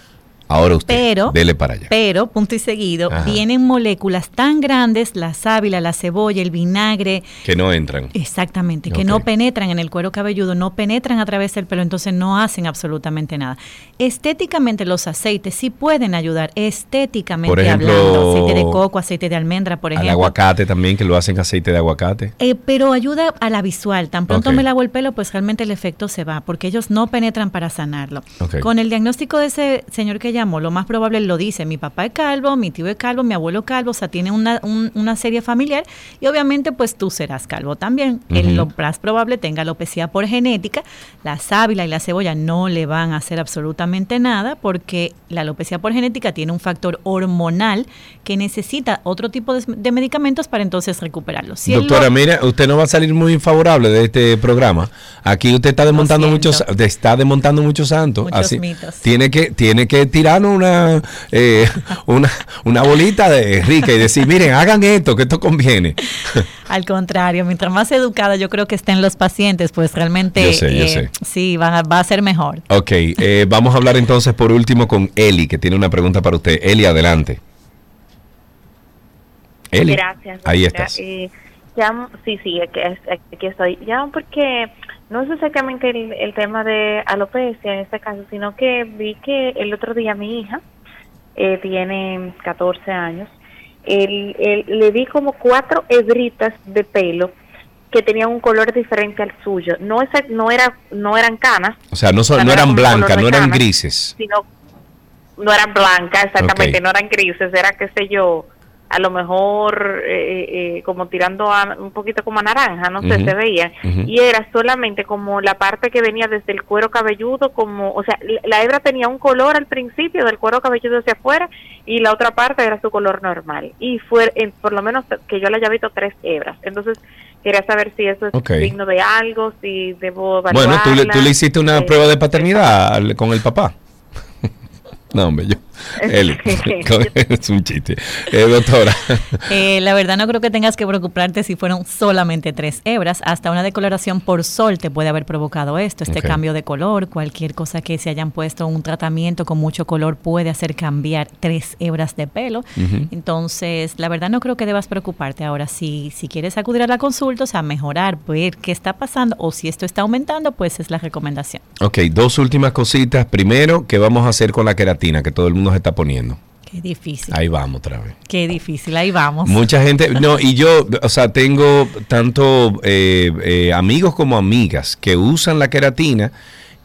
Ahora usted, Pero, dele para allá. pero, punto y seguido, Ajá. vienen moléculas tan grandes, la sábila, la cebolla, el vinagre, Que no entran. Exactamente, que no penetran en el cuero cabelludo, no penetran a través del pelo, entonces no hacen absolutamente nada. Estéticamente los aceites sí pueden ayudar, estéticamente Por ejemplo, hablando, aceite de coco, aceite de almendra, por ejemplo. aguacate también, que lo hacen aceite de aguacate. Eh, pero ayuda a la visual. Tan pronto me lavo el pelo, pues realmente el efecto se va, porque ellos no penetran para sanarlo. Con el diagnóstico de ese señor que llamó, lo más probable lo dice, mi papá es calvo, mi tío es calvo, mi abuelo es calvo, o sea, tiene una, un- una serie familiar y obviamente pues tú serás calvo también. Ujú. lo más probable tenga alopecia por genética, la sábila y la cebolla no le van a hacer absolutamente nada porque la alopecia por genética tiene un factor hormonal que necesita otro tipo de, de medicamentos para entonces recuperarlo. Si él lo- Doctora, mira, usted no va a salir muy favorable de este programa. Aquí usted está desmontando muchos, está desmontando muchos santos. Muchos así. mitos. Tiene que, tiene que tirarnos una, eh, [LAUGHS] una, una bolita de rica y decir, miren, hagan esto, que esto conviene. [LAUGHS] Al contrario, mientras más educada yo creo que estén los pacientes, pues realmente Yo sé, yo sé. sí, van a- va a ser mejor. Ok, eh, vamos a hablar entonces por último con Eli, que tiene una pregunta para usted. Eli, adelante. Eli, Gracias. ahí estás. Eh, sí, sí, aquí, aquí estoy. Llamo porque no es exactamente el, el tema de alopecia en este caso, sino que vi que el otro día mi hija eh, tiene 14 años, el, el- le vi como cuatro hebritas de pelo que tenían un color diferente al suyo. No, esa- no, era, no eran canas, O sea, no, son- no no era eran blancas, no eran grises. sino no eran blancas, exactamente, no eran grises, era, qué sé yo, a lo mejor eh, eh, como tirando a, un poquito como a naranja, no sé, se veían. Y era solamente como la parte que venía desde el cuero cabelludo, como, o sea, la- la hebra tenía un color al principio del cuero cabelludo hacia afuera y la otra parte era su color normal. Y fue, en- por lo menos que yo le haya visto tres hebras. Entonces, quería saber si eso es Ok. signo de algo, si debo Bueno, tú le, tú le evaluarla. hiciste una Eh, prueba de paternidad con el papá. [LAUGHS] no, hombre, yo. [LAUGHS] Él, [LAUGHS] [LAUGHS] es un chiste. Eh, doctora. Eh, la verdad no creo que tengas que preocuparte si fueron solamente tres hebras. Hasta una decoloración por sol te puede haber provocado esto, este Ok. cambio de color. Cualquier cosa que se hayan puesto un tratamiento con mucho color puede hacer cambiar tres hebras de pelo. Ujú. Entonces, la verdad no creo que debas preocuparte. Ahora, si, si quieres acudir a la consulta, o sea, mejorar, ver qué está pasando o si esto está aumentando, pues es la recomendación. Ok, dos últimas cositas. Primero, ¿qué vamos a hacer con la queratina que todo el mundo está poniendo? Qué difícil. Ahí vamos otra vez. Qué difícil. Ahí vamos. Mucha gente, no, y yo, o sea, tengo tanto eh, eh, amigos como amigas que usan la queratina.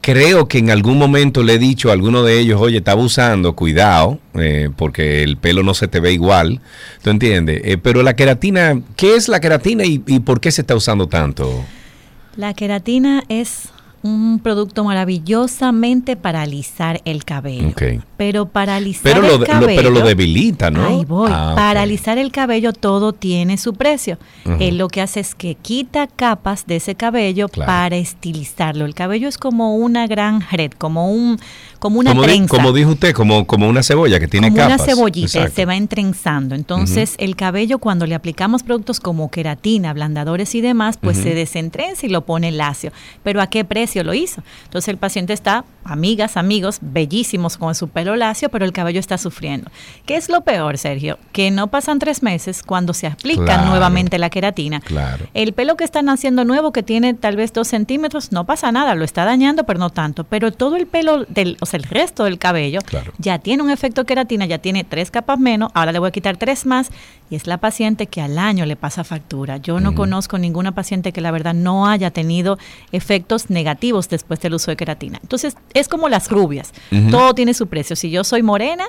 Creo que en algún momento le he dicho a alguno de ellos, oye, estaba usando, cuidado, eh, porque el pelo no se te ve igual, ¿tú entiendes? Eh, pero la queratina, ¿qué es la queratina y, y por qué se está usando tanto? La queratina es un producto maravillosamente para alisar el cabello. Pero para alisar Pero el lo, lo- cabello... pero lo debilita, ¿no? Ahí voy. Ah. Para alisar el cabello todo tiene su precio. Ujú. Él lo que hace es que quita capas de ese cabello Claro. para estilizarlo. El cabello es como una gran red, como un como una como, di- trenza. como dijo usted, como, como una cebolla que tiene como capas. una cebollita, Exacto. se va entrenzando. Entonces, el cabello, cuando le aplicamos productos como queratina, ablandadores y demás, pues se desentrenza y lo pone lacio. Pero ¿a qué precio lo hizo? Entonces, el paciente está, amigas, amigos, bellísimos con su pelo lacio, pero el cabello está sufriendo. ¿Qué es lo peor, Sergio? Que no pasan tres meses cuando se aplica Claro. nuevamente la queratina. Claro. El pelo que está naciendo nuevo, que tiene tal vez dos centímetros, no pasa nada, lo está dañando, pero no tanto. Pero todo el pelo, del, o sea, el resto del cabello, ya tiene un efecto queratina, ya tiene tres capas menos, ahora le voy a quitar tres más, y es la paciente que al año le pasa factura. Yo no conozco ninguna paciente que la verdad no haya tenido efectos negativos después del uso de queratina. Entonces, es como las rubias, todo tiene su precio. Si yo soy morena,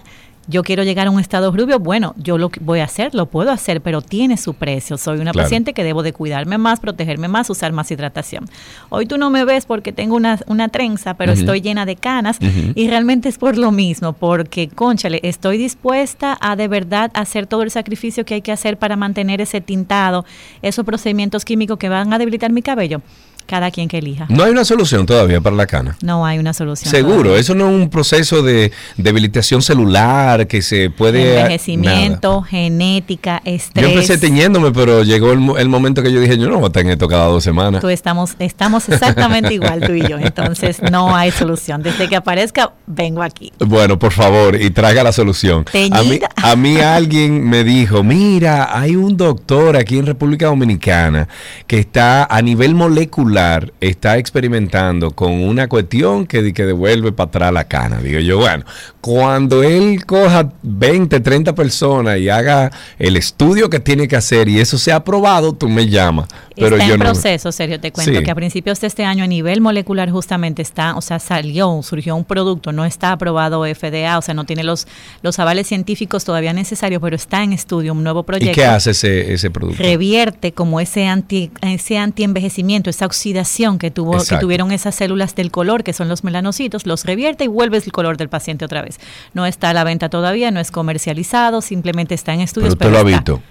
yo quiero llegar a un estado rubio, bueno, yo lo voy a hacer, lo puedo hacer, pero tiene su precio. Soy una Claro. paciente que debo de cuidarme más, protegerme más, usar más hidratación. Hoy tú no me ves porque tengo una, una trenza, pero estoy llena de canas y realmente es por lo mismo, porque, conchale, estoy dispuesta a de verdad hacer todo el sacrificio que hay que hacer para mantener ese tintado, esos procedimientos químicos que van a debilitar mi cabello. Cada quien que elija. No hay una solución todavía para la cana. No hay una solución. Seguro, todavía. eso no es un proceso de debilitación celular que se puede... Envejecimiento, genética, Nada. Yo estrés. empecé teñiéndome, pero llegó el, mo- el momento que yo dije, yo no voy a en esto cada dos semanas. Tú estamos, estamos exactamente igual tú y yo. Entonces no hay solución. Desde que aparezca, vengo aquí. Bueno, por favor, y traiga la solución. A mí, a mí alguien me dijo, mira, hay un doctor aquí en República Dominicana que está a nivel molecular, está experimentando con una cuestión que, que devuelve para atrás la cana. Digo yo, bueno, cuando él coja 20, 30 personas y haga el estudio que tiene que hacer y eso sea aprobado, tú me llamas. Pero está yo en no. proceso, Sergio, te cuento Sí. que a principios de este año a nivel molecular justamente está, o sea, salió, surgió un producto, no está aprobado FDA, o sea, no tiene los, los avales científicos todavía necesarios, pero está en estudio un nuevo ¿Y proyecto. qué hace ese, ese producto? revierte como ese anti ese antienvejecimiento, esa oxidación que tuvo que tuvieron esas células del color que son los melanocitos, los revierte y vuelves el color del paciente otra vez. No está a la venta todavía, no es comercializado, simplemente está en Pero estudios. usted lo ha está. visto.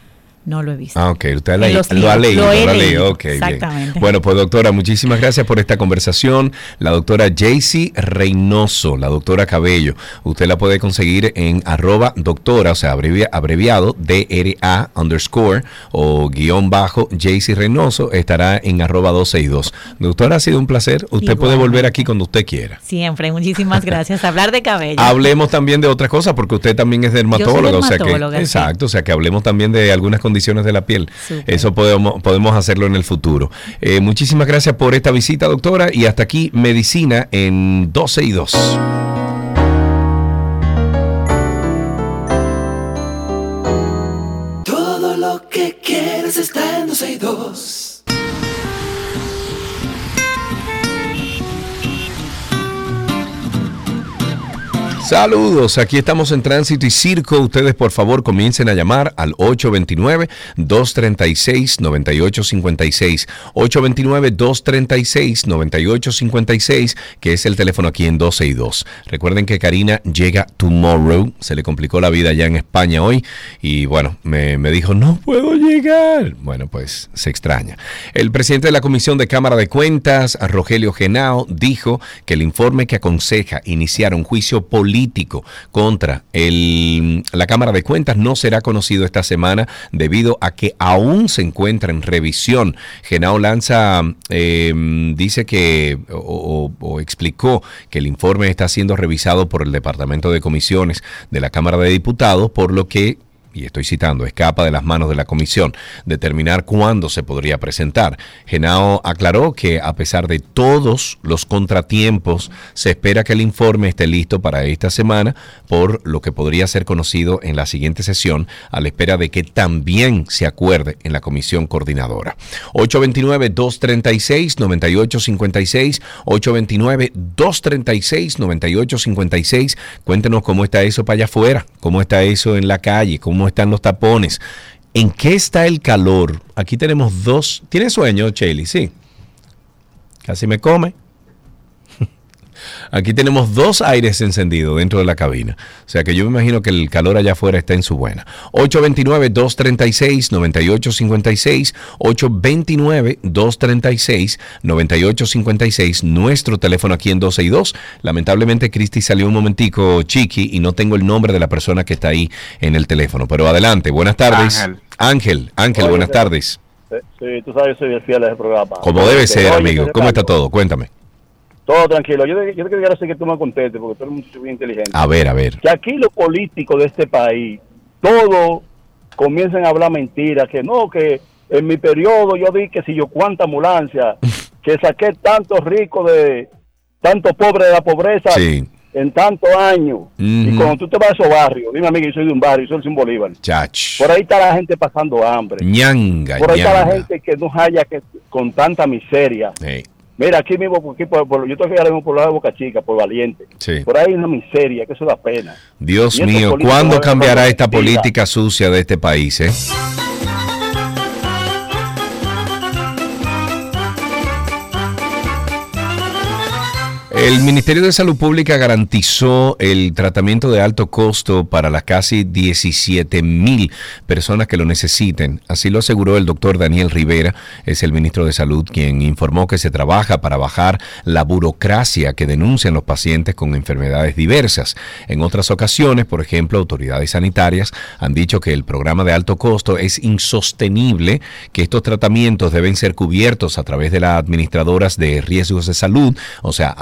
No lo he visto. Ah, ok. Usted la- lo ha leído, lo ha leído, bien. exactamente. Bueno, pues doctora, muchísimas gracias por esta conversación. La doctora Jaycee Reynoso, la doctora Cabello. Usted la puede conseguir en arroba doctora, o sea, abrevia- abreviado DRA underscore o guion bajo Jaycee Reynoso. Estará en arroba 262. Doctora, ha sido un placer. Usted puede volver aquí cuando usted quiera. Siempre, muchísimas gracias. Hablar de cabello. Hablemos también de otras cosas, porque usted también es dermatóloga. o sea que, dermatóloga, sí. exacto, o sea que hablemos también de algunas condiciones condiciones de la piel. Eso podemos, podemos hacerlo en el futuro. Eh, muchísimas gracias por esta visita, doctora. Y hasta aquí, medicina en 12 y 2. Todo lo que quieres está en 12 y 2. Saludos, aquí estamos en Tránsito y Circo. Ustedes por favor comiencen a llamar al 829-236-9856. 829-236-9856, que es el teléfono aquí en 12 y 2. Recuerden que Karina llega tomorrow. Se le complicó la vida ya en España hoy y bueno, me, me dijo, no puedo llegar. Bueno, pues se extraña. El presidente de la Comisión de Cámara de Cuentas, Rogelio Genao, dijo que el informe que aconseja iniciar un juicio político contra el- la Cámara de Cuentas no será conocido esta semana debido a que aún se encuentra en revisión. Genao Lanza eh, dice que o- o explicó que el informe está siendo revisado por el Departamento de Comisiones de la Cámara de Diputados, por lo que y estoy citando, escapa de las manos de la comisión determinar cuándo se podría presentar. Genao aclaró que a pesar de todos los contratiempos, se espera que el informe esté listo para esta semana, por lo que podría ser conocido en la siguiente sesión, a la espera de que también se acuerde en la comisión coordinadora. 829-236-9856, 829-236-9856. Cuéntenos cómo está eso para allá afuera, cómo está eso en la calle, cómo están los tapones. ¿En qué está el calor? Aquí tenemos dos. ¿Tiene sueño, Chelly? Sí. Casi me come. Aquí tenemos dos aires encendidos dentro de la cabina. O sea que yo me imagino que el calor allá afuera está en su buena. 829-236-9856. 829-236-9856. Nuestro teléfono aquí en 12 y 2. Lamentablemente, Cristi salió un momentico chiqui y no tengo el nombre de la persona que está ahí en el teléfono. Pero adelante, buenas tardes. Ángel. Ángel, Ángel, Oye, buenas tardes. Sí, tú sabes, yo soy fiel a ese programa. Como debe ser, Oye, amigo. ¿Cómo está todo? Cuéntame. Todo tranquilo. Yo, te- yo te quiero decir que tú me contestes porque tú eres muy, muy inteligente. A ver, a ver. Que aquí los políticos de este país, todos comienzan a hablar mentiras, que no, que en mi periodo yo di que si yo cuánta ambulancia, [LAUGHS] que saqué tantos ricos de, tantos pobres de la pobreza Sí. en tantos años. Y cuando tú te vas a esos barrios, dime a mí que yo soy de un barrio, yo soy de Simón Bolívar. Chach. Por ahí está la gente pasando hambre. Ñanga, Por ahí está la gente que no haya que con tanta miseria. Sí. Mira, aquí mismo, aquí por- por- yo estoy ahora mismo por la de Boca Chica, por Valiente. Sí. Por ahí hay una miseria, que eso da pena. Dios mío, ¿cuándo cambiará esta política sucia de este país? eh? El Ministerio de Salud Pública garantizó el tratamiento de alto costo para las casi 17 mil personas que lo necesiten. Así lo aseguró el doctor Daniel Rivera, es el ministro de Salud, quien informó que se trabaja para bajar la burocracia que denuncian los pacientes con enfermedades diversas. En otras ocasiones, por ejemplo, autoridades sanitarias han dicho que el programa de alto costo es insostenible, que estos tratamientos deben ser cubiertos a través de las administradoras de riesgos de salud, o sea,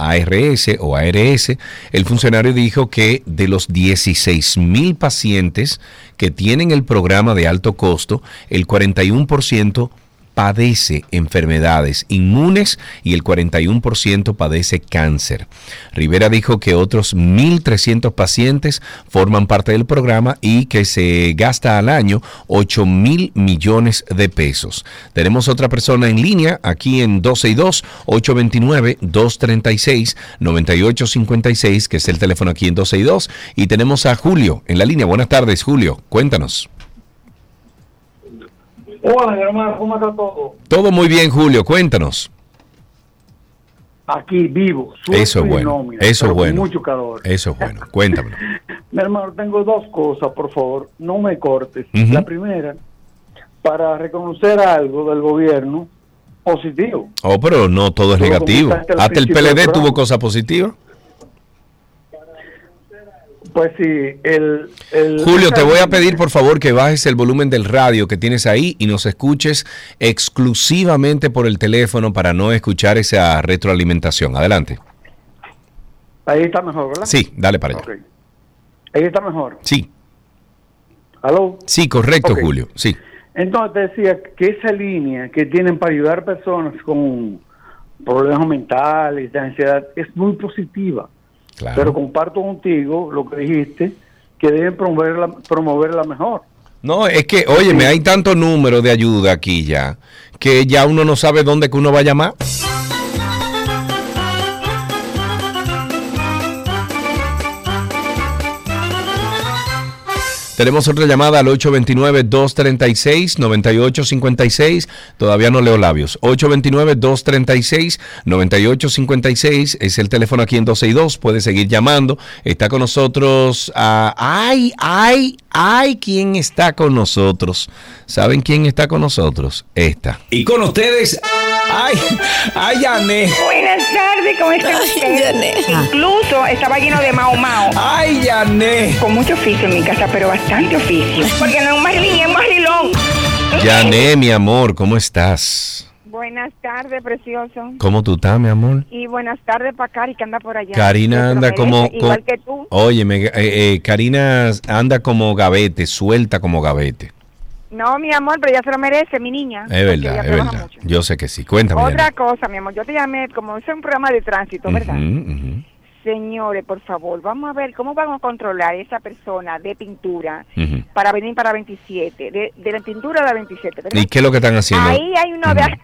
O ARS. El funcionario dijo que de los 16 mil pacientes que tienen el programa de alto costo, el 41% padece enfermedades inmunes y el 41% padece cáncer. Rivera dijo que otros 1.300 pacientes forman parte del programa y que se gasta al año 8 mil millones de pesos. Tenemos otra persona en línea aquí en 12 y 2, 829-236-9856, que es el teléfono aquí en 12 y 2. Y tenemos a Julio en la línea. Buenas tardes, Julio. Cuéntanos. Hola, hermano, ¿cómo está todo? Todo muy bien, Julio. Cuéntanos. Aquí vivo. Eso es bueno. nómina, Eso es bueno. Mucho calor. Eso es bueno. Cuéntamelo. [LAUGHS] Mi hermano, tengo dos cosas, por favor, no me cortes. La primera, para reconocer algo del gobierno positivo. Oh, pero no todo es negativo. Hasta el PLD tuvo cosas positivas. Pues sí, el... el Julio, te voy a pedir por favor que bajes el volumen del radio que tienes ahí y nos escuches exclusivamente por el teléfono para no escuchar esa retroalimentación. Adelante. Ahí está mejor, ¿verdad? Sí, dale para allá. Ahí está mejor. Sí, ¿Aló? sí, correcto. Julio. Sí. Entonces te decía que esa línea que tienen para ayudar personas con problemas mentales, de ansiedad, es muy positiva. Claro. Pero comparto contigo lo que dijiste, que deben promoverla, promoverla mejor. No, es que, óyeme, hay tanto número de ayuda aquí ya, que ya uno no sabe dónde que uno va a llamar. Tenemos otra llamada al 829-236-9856. Todavía no leo labios. 829-236-9856 es el teléfono aquí en 12 y 2. Puede seguir llamando. Está con nosotros. ah, ay, ay, ay, ¿quién está con nosotros? ¿Saben quién está con nosotros? Esta. Y con ustedes, ay, ay, Ané. Buenas tardes, ¿cómo está usted? Incluso estaba lleno de mao mao. Ay, Yané. Con mucho oficio en mi casa, pero bastante oficio. Porque no es un es. Yané, mi amor, ¿cómo estás? Buenas tardes, precioso. ¿Cómo tú estás, mi amor? Y buenas tardes para Cari, que anda por allá. Karina anda como... Igual co- que tú. Óyeme, eh, eh, Karina anda como gavete, suelta como gavete. No, mi amor, pero ella se lo merece, mi niña. Es verdad, es verdad. mucho. Yo sé que sí. Cuéntame. Otra cosa, mi amor, yo te llamé, como es un programa de tránsito. ¿verdad? Ujú, ujú, Señores, por favor, vamos a ver cómo vamos a controlar esa persona de pintura para venir para 27, de, de la pintura a la 27, ¿verdad? ¿Y qué es lo que están haciendo? Ahí hay una oveja,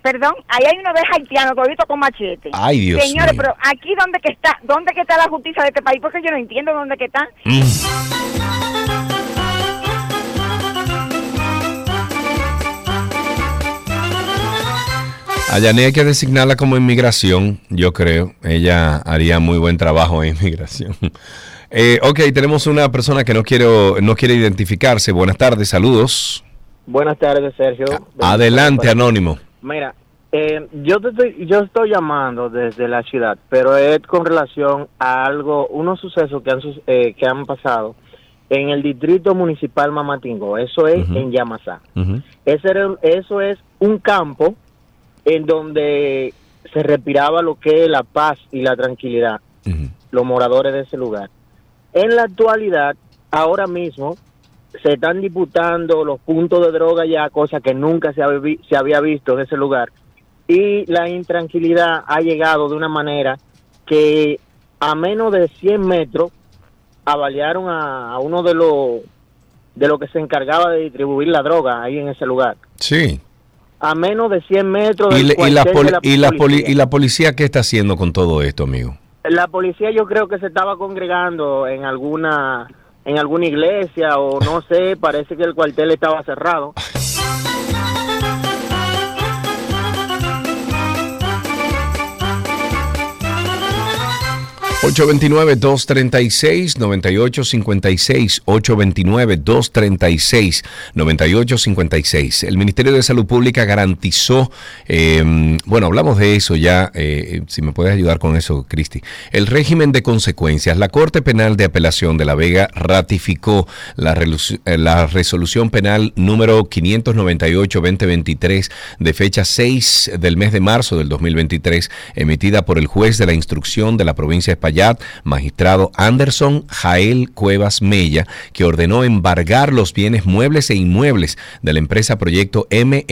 perdón, ahí hay una oveja haitiana, todito con machete. Ay, Dios Señores, mío. pero aquí dónde que está, dónde que está la justicia de este país, porque yo no entiendo dónde que está. Mm. A Yané hay que designarla como inmigración, yo creo. Ella haría muy buen trabajo en inmigración. [LAUGHS] Eh, ok, tenemos una persona que no, quiero, no quiere identificarse. Buenas tardes, saludos. Buenas tardes, Sergio. Adelante, Anónimo. Mira, eh, yo te estoy, yo estoy llamando desde la ciudad, pero es con relación a algo, unos sucesos que han eh, que han pasado en el distrito municipal Mamatingo. Eso es Ujú. en Yamasá. Ese era- eso es un campo en donde se respiraba lo que es la paz y la tranquilidad. Los moradores de ese lugar. En la actualidad, ahora mismo, se están disputando los puntos de droga ya, cosa que nunca se, había vi- se había visto en ese lugar. Y la intranquilidad ha llegado de una manera que a menos de 100 metros avaliaron a, a uno de los de lo que se encargaba de distribuir la droga ahí en ese lugar. Sí. A menos de 100 metros ¿Y, del le- y la poli- de la y la policía. ¿Y la policía qué está haciendo con todo esto, amigo? La policía yo creo que se estaba congregando en alguna en alguna iglesia o no sé, parece que el cuartel estaba cerrado. [LAUGHS] 829-236-9856, 829-236-9856. El Ministerio de Salud Pública garantizó, eh, bueno, hablamos de eso ya, eh, si me puedes ayudar con eso, Cristi. El régimen de consecuencias. La Corte Penal de Apelación de La Vega ratificó la, eh, la resolución penal número 598-2023 de fecha 6 del mes de marzo del 2023, emitida por el juez de la instrucción de la provincia de Magistrado Anderson Jael Cuevas Mella, que ordenó embargar los bienes muebles e inmuebles de la empresa Proyecto MLBSRL,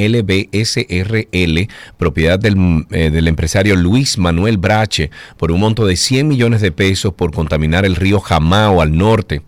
propiedad del, eh, del empresario Luis Manuel Brache, por un monto de 100 millones de pesos por contaminar el río Jamao al norte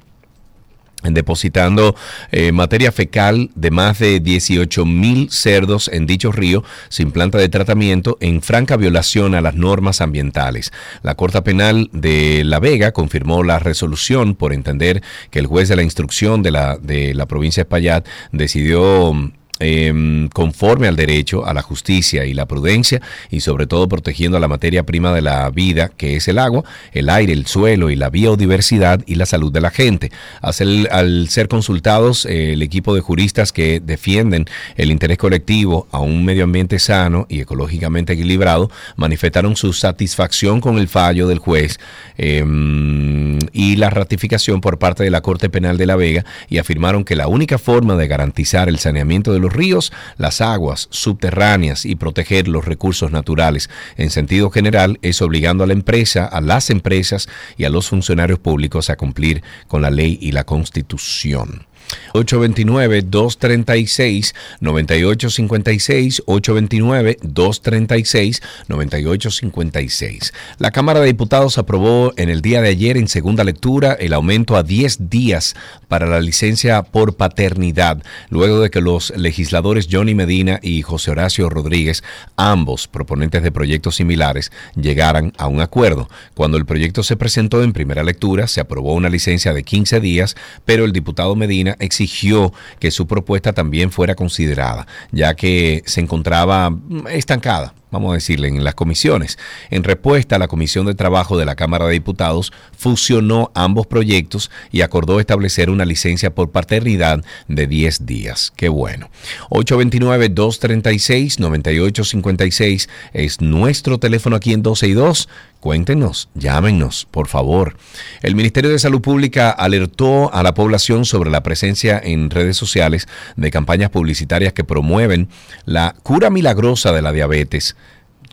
depositando eh, materia fecal de más de 18 mil cerdos en dicho río sin planta de tratamiento en franca violación a las normas ambientales. La Corte Penal de La Vega confirmó la resolución por entender que el juez de la instrucción de la, de la provincia de Espaillat decidió em, conforme al derecho, a la justicia y la prudencia y sobre todo protegiendo la materia prima de la vida que es el agua, el aire, el suelo y la biodiversidad y la salud de la gente. Al ser, al ser consultados eh, el equipo de juristas que defienden el interés colectivo a un medio ambiente sano y ecológicamente equilibrado manifestaron su satisfacción con el fallo del juez em, y la ratificación por parte de la Corte Penal de La Vega y afirmaron que la única forma de garantizar el saneamiento de los ríos, las aguas subterráneas y proteger los recursos naturales en sentido general es obligando a la empresa, a las empresas y a los funcionarios públicos a cumplir con la ley y la constitución. 829-236-9856, 829-236-9856. La Cámara de Diputados aprobó en el día de ayer en segunda lectura el aumento a 10 días para la licencia por paternidad, luego de que los legisladores Johnny Medina y José Horacio Rodríguez, ambos proponentes de proyectos similares, llegaran a un acuerdo. Cuando el proyecto se presentó en primera lectura, se aprobó una licencia de 15 días, pero el diputado Medina exigió que su propuesta también fuera considerada, ya que se encontraba mm, estancada vamos a decirle, en las comisiones. En respuesta, la Comisión de Trabajo de la Cámara de Diputados fusionó ambos proyectos y acordó establecer una licencia por paternidad de 10 días. Qué bueno. 829-236-9856 es nuestro teléfono aquí en 12 y 2. Cuéntenos, llámenos, por favor. El Ministerio de Salud Pública alertó a la población sobre la presencia en redes sociales de campañas publicitarias que promueven la cura milagrosa de la diabetes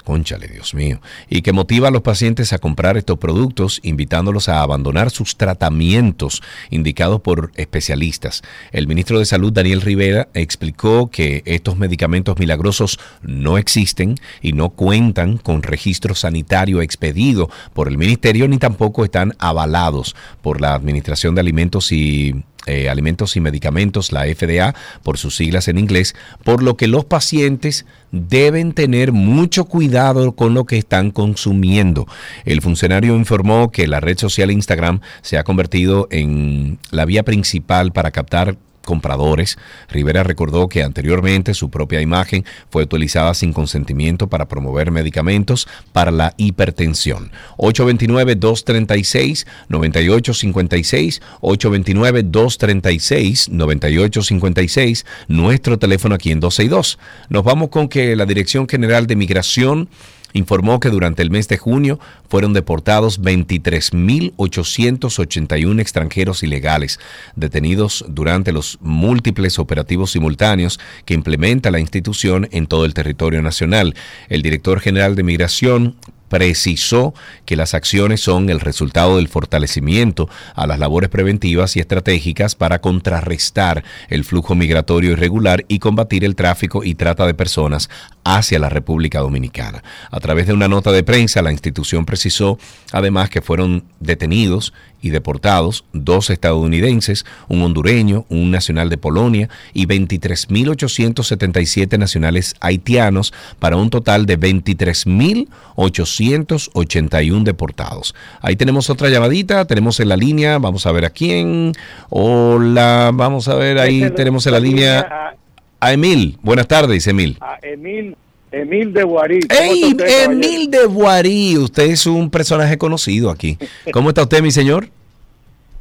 Conchale, Dios mío. Y que motiva a los pacientes a comprar estos productos, invitándolos a abandonar sus tratamientos indicados por especialistas. El ministro de Salud, Daniel Rivera, explicó que estos medicamentos milagrosos no existen y no cuentan con registro sanitario expedido por el ministerio ni tampoco están avalados por la Administración de Alimentos y eh, alimentos y Medicamentos, la FDA, por sus siglas en inglés, por lo que los pacientes deben tener mucho cuidado con lo que están consumiendo. El funcionario informó que la red social Instagram se ha convertido en la vía principal para captar compradores. Rivera recordó que anteriormente su propia imagen fue utilizada sin consentimiento para promover medicamentos para la hipertensión. 829-236-9856, 829-236-9856, nuestro teléfono aquí en 262. Nos vamos con que la Dirección General de Migración informó que durante el mes de junio fueron deportados 23.881 extranjeros ilegales detenidos durante los múltiples operativos simultáneos que implementa la institución en todo el territorio nacional. El director general de Migración, precisó que las acciones son el resultado del fortalecimiento a las labores preventivas y estratégicas para contrarrestar el flujo migratorio irregular y combatir el tráfico y trata de personas hacia la República Dominicana. A través de una nota de prensa, la institución precisó además que fueron detenidos y deportados dos estadounidenses, un hondureño, un nacional de Polonia y 23.877 nacionales haitianos para un total de 23.881 deportados. Ahí tenemos otra llamadita, tenemos en la línea, vamos a ver a quién. Hola, vamos a ver, ahí tenemos en la línea a Emil. Buenas tardes, Emil. A Emil. Emil de Guarí. ¡Ey, Emil de Guarí! Usted es un personaje conocido aquí. [LAUGHS] ¿Cómo está usted, mi señor?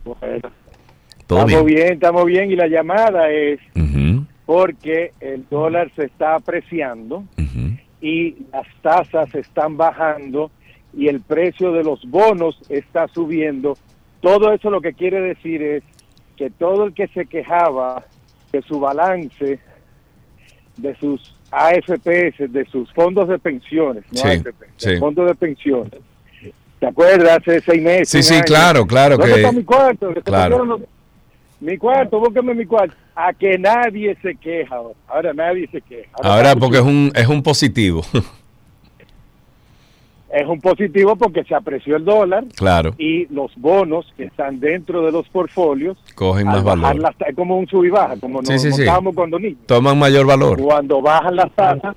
Bueno, estamos bien? estamos bien. Y la llamada es porque el dólar se está apreciando y las tasas están bajando y el precio de los bonos está subiendo. Todo eso lo que quiere decir es que todo el que se quejaba de su balance, de sus AFPs, de sus fondos de pensiones, no AFP, fondos de pensiones. ¿Te acuerdas? Hace seis meses. Sí, sí, claro, claro. ¿Dónde que... está mi cuarto? Mi cuarto, búsqueme mi cuarto. A que nadie se queja ahora. Ahora nadie se queja. Ahora, porque es un, es un positivo. [LAUGHS] es un positivo porque se apreció el dólar. Claro. Y los bonos que están dentro de los portfolios. Cogen más valor. es como un sub y baja, como nos montábamos cuando niños. Toman mayor valor. Cuando bajan las tasas,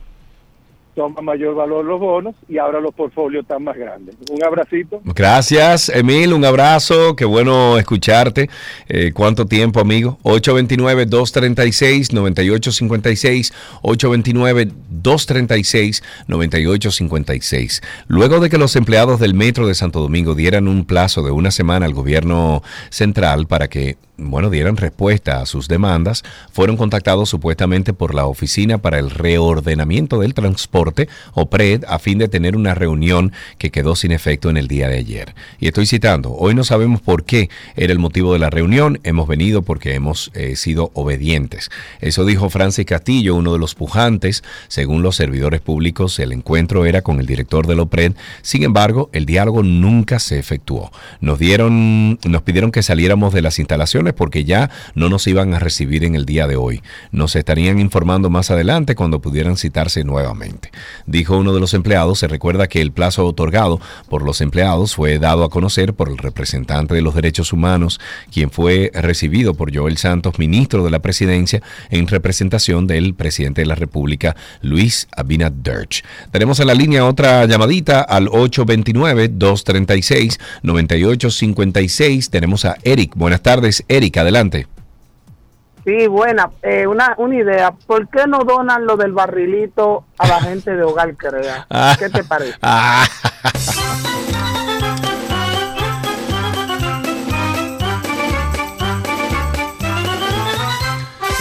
toma mayor valor los bonos y ahora los portfolios están más grandes. Un abracito. Gracias, Emil, un abrazo, qué bueno escucharte. Eh, ¿Cuánto tiempo, amigo? 829-236-9856, 829-236-9856. Luego de que los empleados del Metro de Santo Domingo dieran un plazo de una semana al gobierno central para que bueno, dieran respuesta a sus demandas, fueron contactados supuestamente por la Oficina para el Reordenamiento del Transporte Corte, o PRED, a fin de tener una reunión que quedó sin efecto en el día de ayer. Y estoy citando, hoy no sabemos por qué era el motivo de la reunión, hemos venido porque hemos eh, sido obedientes. Eso dijo Francis Castillo, uno de los pujantes. Según los servidores públicos, el encuentro era con el director del OPRED. Sin embargo, el diálogo nunca se efectuó. Nos dieron, nos pidieron que saliéramos de las instalaciones porque ya no nos iban a recibir en el día de hoy. Nos estarían informando más adelante cuando pudieran citarse nuevamente. Dijo uno de los empleados, se recuerda que el plazo otorgado por los empleados fue dado a conocer por el representante de los derechos humanos, quien fue recibido por Joel Santos, ministro de la presidencia, en representación del presidente de la República, Luis Abinader. Tenemos en la línea otra llamadita al 829-236-9856. Tenemos a Eric. Buenas tardes, Eric, adelante. Sí, buena. Eh, una, una idea. ¿Por qué no donan lo del barrilito a la gente de Hogar Crea? ¿Qué te parece?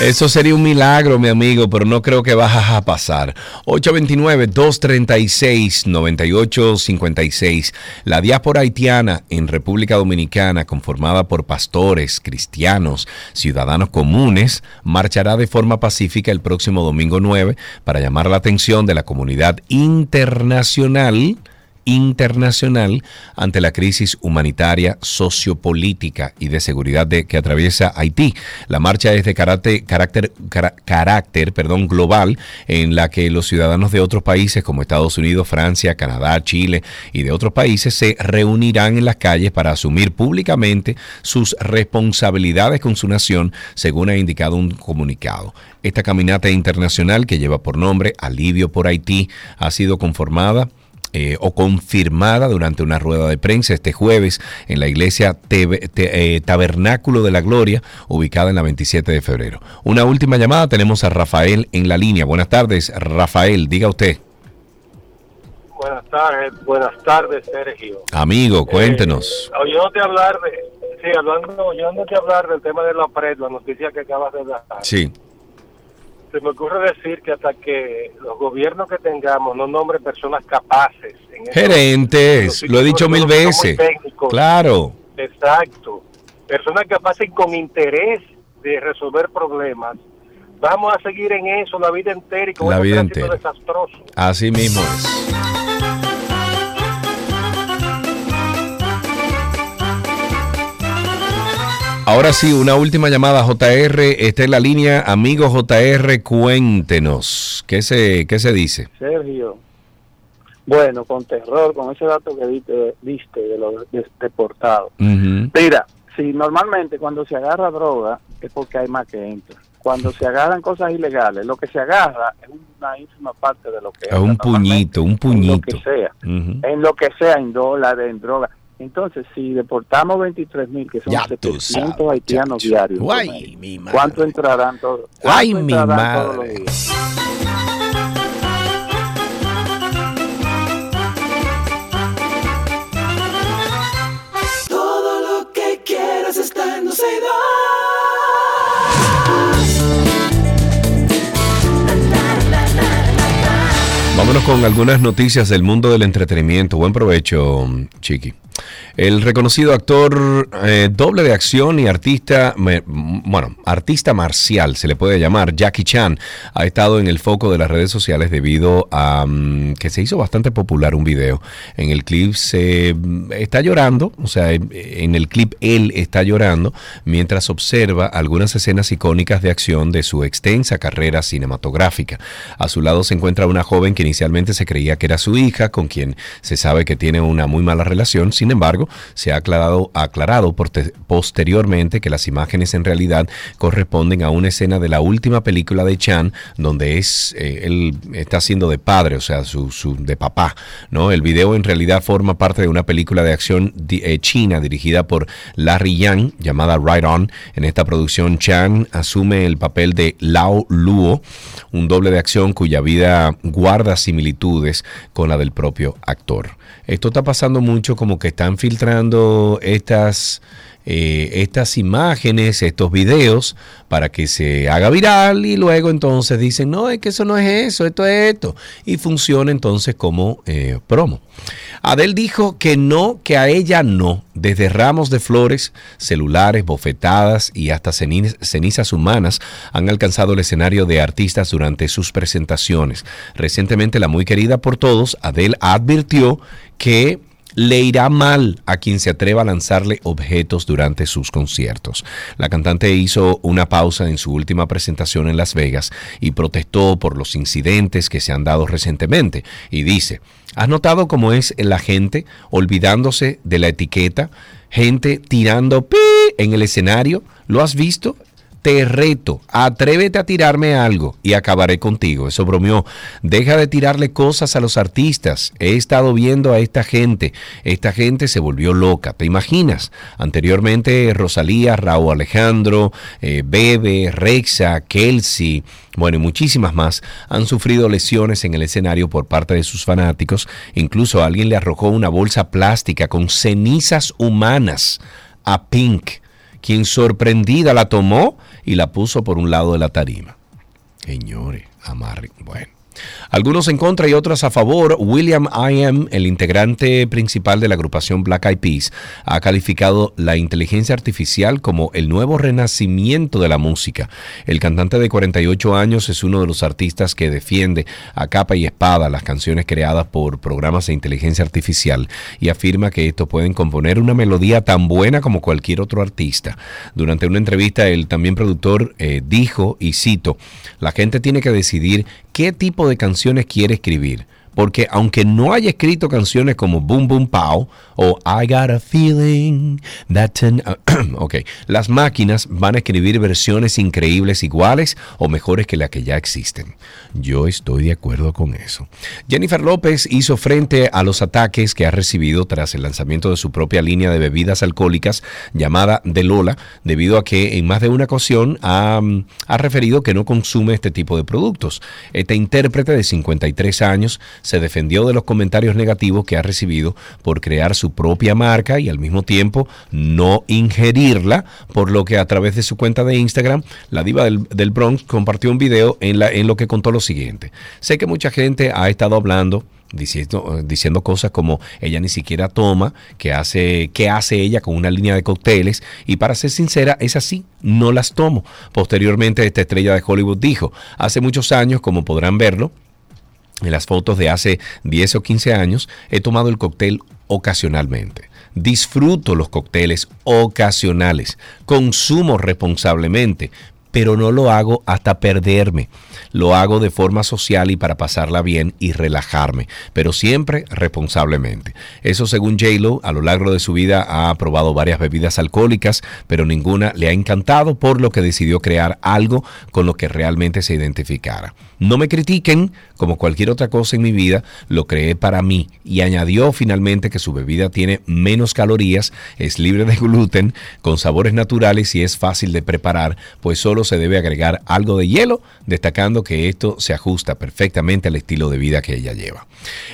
Eso sería un milagro, mi amigo, pero no creo que vayas a pasar. 829-236-9856. La diáspora haitiana en República Dominicana, conformada por pastores, cristianos, ciudadanos comunes, marchará de forma pacífica el próximo domingo 9 para llamar la atención de la comunidad internacional internacional ante la crisis humanitaria, sociopolítica y de seguridad de, que atraviesa Haití. La marcha es de carácter, carácter, perdón, global en la que los ciudadanos de otros países como Estados Unidos, Francia, Canadá, Chile y de otros países se reunirán en las calles para asumir públicamente sus responsabilidades con su nación, según ha indicado un comunicado. Esta caminata internacional que lleva por nombre Alivio por Haití ha sido conformada eh, o confirmada durante una rueda de prensa este jueves en la iglesia eh, Tabernáculo de la Gloria, ubicada en la 27 de febrero. Una última llamada, tenemos a Rafael en la línea. Buenas tardes, Rafael, diga usted. Buenas tardes, buenas tardes, Sergio. Amigo, cuéntenos. Eh, oyéndote hablar de, sí, hablando, oyéndote hablar del tema de la PRED, la noticia que acabas de dar. Sí se me ocurre decir que hasta que los gobiernos que tengamos no nombren personas capaces. Gerentes, lo he dicho mil veces. claro. Exacto. Personas capaces con interés de resolver problemas. Vamos a seguir en eso la vida entera y como la vida entera. desastroso. Así mismo es. Ahora sí, una última llamada, JR. Está en la línea. Amigo JR, cuéntenos. ¿Qué se, qué se dice? Sergio. Bueno, con terror, con ese dato que diste, diste de los deportados. Mira, si normalmente cuando se agarra droga es porque hay más que entra. Cuando se agarran cosas ilegales, lo que se agarra es una ínfima parte de lo que es. un puñito, un puñito. En lo que sea. En lo que sea, en dólares, en drogas entonces, si deportamos 23 mil, que son 700 haitianos diarios, ¿cuánto entrarán todos? ¡Ay, mi madre! Todo lo que quieras está en Vámonos con algunas noticias del mundo del entretenimiento. Buen provecho, Chiqui. El reconocido actor eh, doble de acción y artista, bueno, artista marcial se le puede llamar, Jackie Chan, ha estado en el foco de las redes sociales debido a mm, que se hizo bastante popular un video. En el clip se mm, está llorando, o sea, en el clip él está llorando mientras observa algunas escenas icónicas de acción de su extensa carrera cinematográfica. A su lado se encuentra una joven que inicialmente se creía que era su hija, con quien se sabe que tiene una muy mala relación, sin embargo, se ha aclarado, aclarado posteriormente que las imágenes en realidad corresponden a una escena de la última película de Chan, donde es eh, él está haciendo de padre, o sea, su, de papá. ¿no? El video en realidad forma parte de una película de acción eh, china dirigida por Larry Yang, llamada Right On. En esta producción, Chan asume el papel de Lao Luo, un doble de acción cuya vida guarda similitudes con la del propio actor. Esto está pasando mucho como que está están filtrando estas eh, estas imágenes, estos videos, para que se haga viral y luego entonces dicen, no, es que eso no es eso, esto es esto. Y funciona entonces como eh, promo. Adele dijo que no, que a ella no, desde ramos de flores, celulares, bofetadas y hasta cenizas humanas han alcanzado el escenario de artistas durante sus presentaciones. Recientemente la muy querida por todos, Adele advirtió que le irá mal a quien se atreva a lanzarle objetos durante sus conciertos. La cantante hizo una pausa en su última presentación en Las Vegas y protestó por los incidentes que se han dado recientemente y dice, ¿has notado cómo es la gente olvidándose de la etiqueta? Gente tirando pi en el escenario. ¿Lo has visto? Te reto, atrévete a tirarme algo y acabaré contigo. Eso bromeó. Deja de tirarle cosas a los artistas. He estado viendo a esta gente. Esta gente se volvió loca. ¿Te imaginas? Anteriormente Rosalía, Raúl Alejandro, eh, Bebe, Rexa, Kelsey, bueno, y muchísimas más han sufrido lesiones en el escenario por parte de sus fanáticos. Incluso alguien le arrojó una bolsa plástica con cenizas humanas a Pink quien sorprendida la tomó y la puso por un lado de la tarima. Señores, amarre. Bueno. Algunos en contra y otros a favor. William I.M., el integrante principal de la agrupación Black Eyed Peas, ha calificado la inteligencia artificial como el nuevo renacimiento de la música. El cantante de 48 años es uno de los artistas que defiende a capa y espada las canciones creadas por programas de inteligencia artificial y afirma que estos pueden componer una melodía tan buena como cualquier otro artista. Durante una entrevista, el también productor eh, dijo, y cito, la gente tiene que decidir qué tipo de quiere escribir porque aunque no haya escrito canciones como Boom Boom Pow o I Got a Feeling That... [CLEARS THROAT] ok, las máquinas van a escribir versiones increíbles iguales o mejores que las que ya existen. Yo estoy de acuerdo con eso. Jennifer López hizo frente a los ataques que ha recibido tras el lanzamiento de su propia línea de bebidas alcohólicas llamada De Lola, debido a que en más de una ocasión ha, ha referido que no consume este tipo de productos. Esta intérprete de 53 años se defendió de los comentarios negativos que ha recibido por crear su propia marca y al mismo tiempo no ingerirla, por lo que a través de su cuenta de Instagram, la diva del, Bronx compartió un video en lo que contó lo siguiente. Sé que mucha gente ha estado hablando Diciendo, diciendo, cosas como ella ni siquiera toma, que hace, que hace ella con una línea de cócteles, y para ser sincera, es así, no las tomo. Posteriormente, esta estrella de Hollywood dijo, hace muchos años, como podrán verlo, en las fotos de hace 10 o 15 años, he tomado el cóctel ocasionalmente. Disfruto los cócteles ocasionales, consumo responsablemente, pero no lo hago hasta perderme. Lo hago de forma social y para pasarla bien y relajarme, pero siempre responsablemente. Eso según JLo, a lo largo de su vida ha probado varias bebidas alcohólicas, pero ninguna le ha encantado, por lo que decidió crear algo con lo que realmente se identificara. No me critiquen, como cualquier otra cosa en mi vida, lo creé para mí y añadió finalmente que su bebida tiene menos calorías, es libre de gluten, con sabores naturales y es fácil de preparar, pues solo se debe agregar algo de hielo, destacando que esto se ajusta perfectamente al estilo de vida que ella lleva.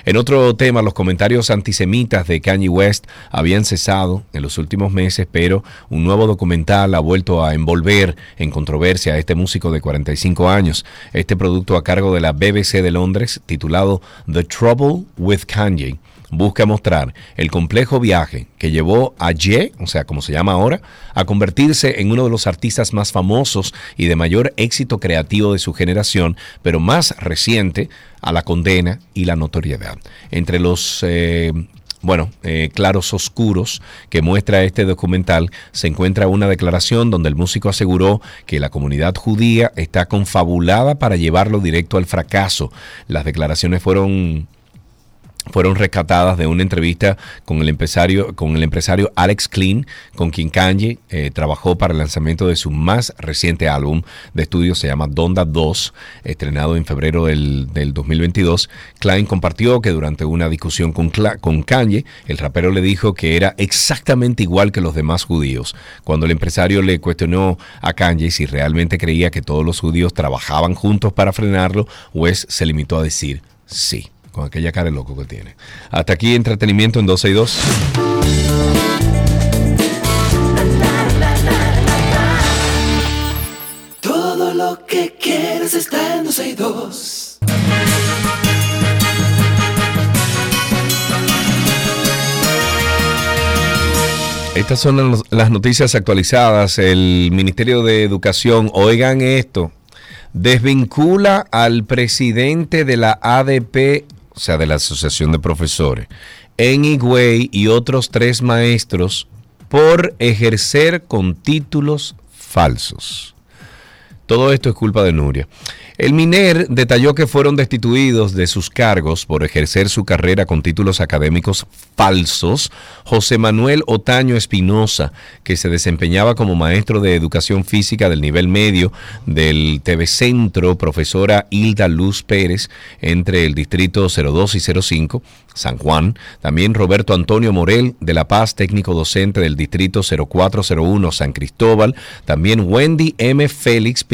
En otro tema, los comentarios antisemitas de Kanye West habían cesado en los últimos meses, pero un nuevo documental ha vuelto a envolver en controversia a este músico de 45 años. Este producto a cargo de la BBC de Londres, titulado The Trouble with Kanye, busca mostrar el complejo viaje que llevó a Ye, o sea, como se llama ahora, a convertirse en uno de los artistas más famosos y de mayor éxito creativo de su generación, pero más reciente a la condena y la notoriedad. Entre los eh, bueno, eh, claros oscuros que muestra este documental, se encuentra una declaración donde el músico aseguró que la comunidad judía está confabulada para llevarlo directo al fracaso. Las declaraciones fueron fueron rescatadas de una entrevista con el empresario, con el empresario Alex Klein, con quien Kanye eh, trabajó para el lanzamiento de su más reciente álbum de estudio, se llama Donda 2, estrenado en febrero del, 2022. Klein compartió que durante una discusión con, con Kanye, el rapero le dijo que era exactamente igual que los demás judíos. Cuando el empresario le cuestionó a Kanye si realmente creía que todos los judíos trabajaban juntos para frenarlo, West se limitó a decir sí con aquella cara de loco que tiene. Hasta aquí entretenimiento en 12 y 2. Todo lo que quieres está en 12 y 2. Estas son las noticias actualizadas. El Ministerio de Educación, oigan esto, desvincula al presidente de la ADP sea, de la Asociación de Profesores, en Higüey y otros tres maestros por ejercer con títulos falsos. Todo esto es culpa de Nuria. El MINER detalló que fueron destituidos de sus cargos por ejercer su carrera con títulos académicos falsos José Manuel Otaño Espinosa, que se desempeñaba como maestro de educación física del nivel medio del TV Centro, profesora Hilda Luz Pérez, entre el distrito 02 y 05, San Juan. También Roberto Antonio Morel de La Paz, técnico docente del distrito 0401 San Cristóbal. También Wendy M. Félix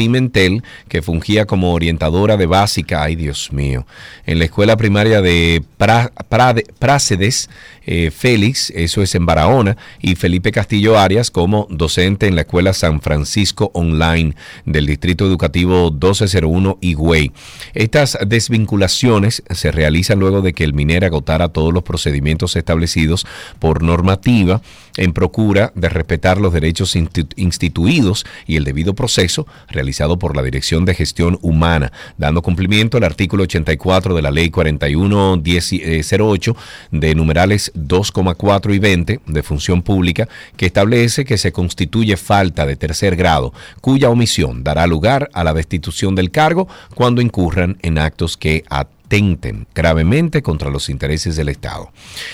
Que fungía como orientadora de básica, ay Dios mío, en la escuela primaria de Prácedes, eh, Félix, eso es en Barahona, y Felipe Castillo Arias como docente en la escuela San Francisco Online del Distrito Educativo 1201 Higüey. Estas desvinculaciones se realizan luego de que el minero agotara todos los procedimientos establecidos por normativa en procura de respetar los derechos instituidos y el debido proceso realizado por la Dirección de Gestión Humana, dando cumplimiento al artículo 84 de la Ley 4108 eh, de numerales 2,4 y 20 de función pública que establece que se constituye falta de tercer grado cuya omisión dará lugar a la destitución del cargo cuando incurran en actos que gravemente contra los intereses del Estado.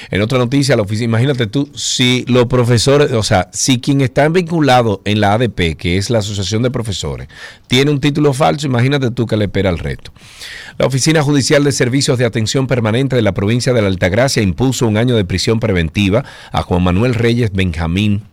En otra noticia, la oficina, imagínate tú, si los profesores, o sea, si quien está vinculado en la ADP, que es la Asociación de Profesores, tiene un título falso, imagínate tú que le espera el reto. La Oficina Judicial de Servicios de Atención Permanente de la provincia de la Altagracia impuso un año de prisión preventiva a Juan Manuel Reyes Benjamín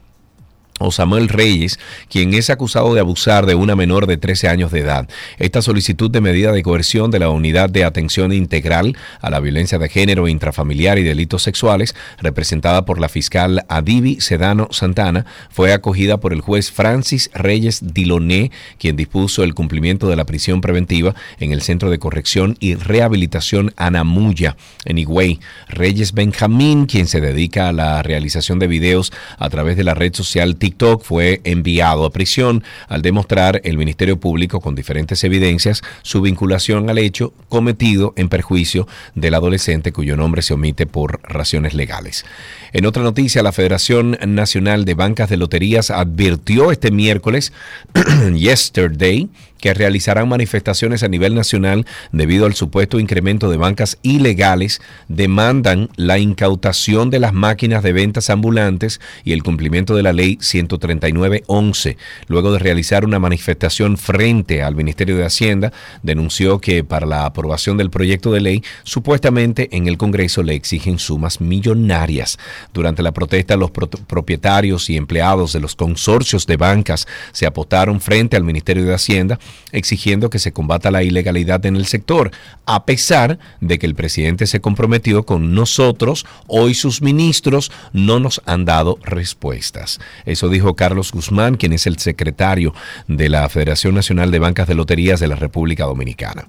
o Samuel Reyes, quien es acusado de abusar de una menor de 13 años de edad. Esta solicitud de medida de coerción de la Unidad de Atención Integral a la Violencia de Género Intrafamiliar y Delitos Sexuales, representada por la fiscal Adivi Sedano Santana, fue acogida por el juez Francis Reyes Diloné, quien dispuso el cumplimiento de la prisión preventiva en el Centro de Corrección y Rehabilitación Anamuya, en Higüey. Reyes Benjamín, quien se dedica a la realización de videos a través de la red social TikTok fue enviado a prisión al demostrar el Ministerio Público con diferentes evidencias su vinculación al hecho cometido en perjuicio del adolescente cuyo nombre se omite por razones legales. En otra noticia, la Federación Nacional de Bancas de Loterías advirtió este miércoles, [CLEARS THROAT] yesterday, que realizarán manifestaciones a nivel nacional debido al supuesto incremento de bancas ilegales, demandan la incautación de las máquinas de ventas ambulantes y el cumplimiento de la ley 139.11. Luego de realizar una manifestación frente al Ministerio de Hacienda, denunció que para la aprobación del proyecto de ley, supuestamente en el Congreso le exigen sumas millonarias. Durante la protesta, los propietarios y empleados de los consorcios de bancas se apostaron frente al Ministerio de Hacienda exigiendo que se combata la ilegalidad en el sector, a pesar de que el presidente se comprometió con nosotros, hoy sus ministros no nos han dado respuestas. Eso dijo Carlos Guzmán, quien es el secretario de la Federación Nacional de Bancas de Loterías de la República Dominicana.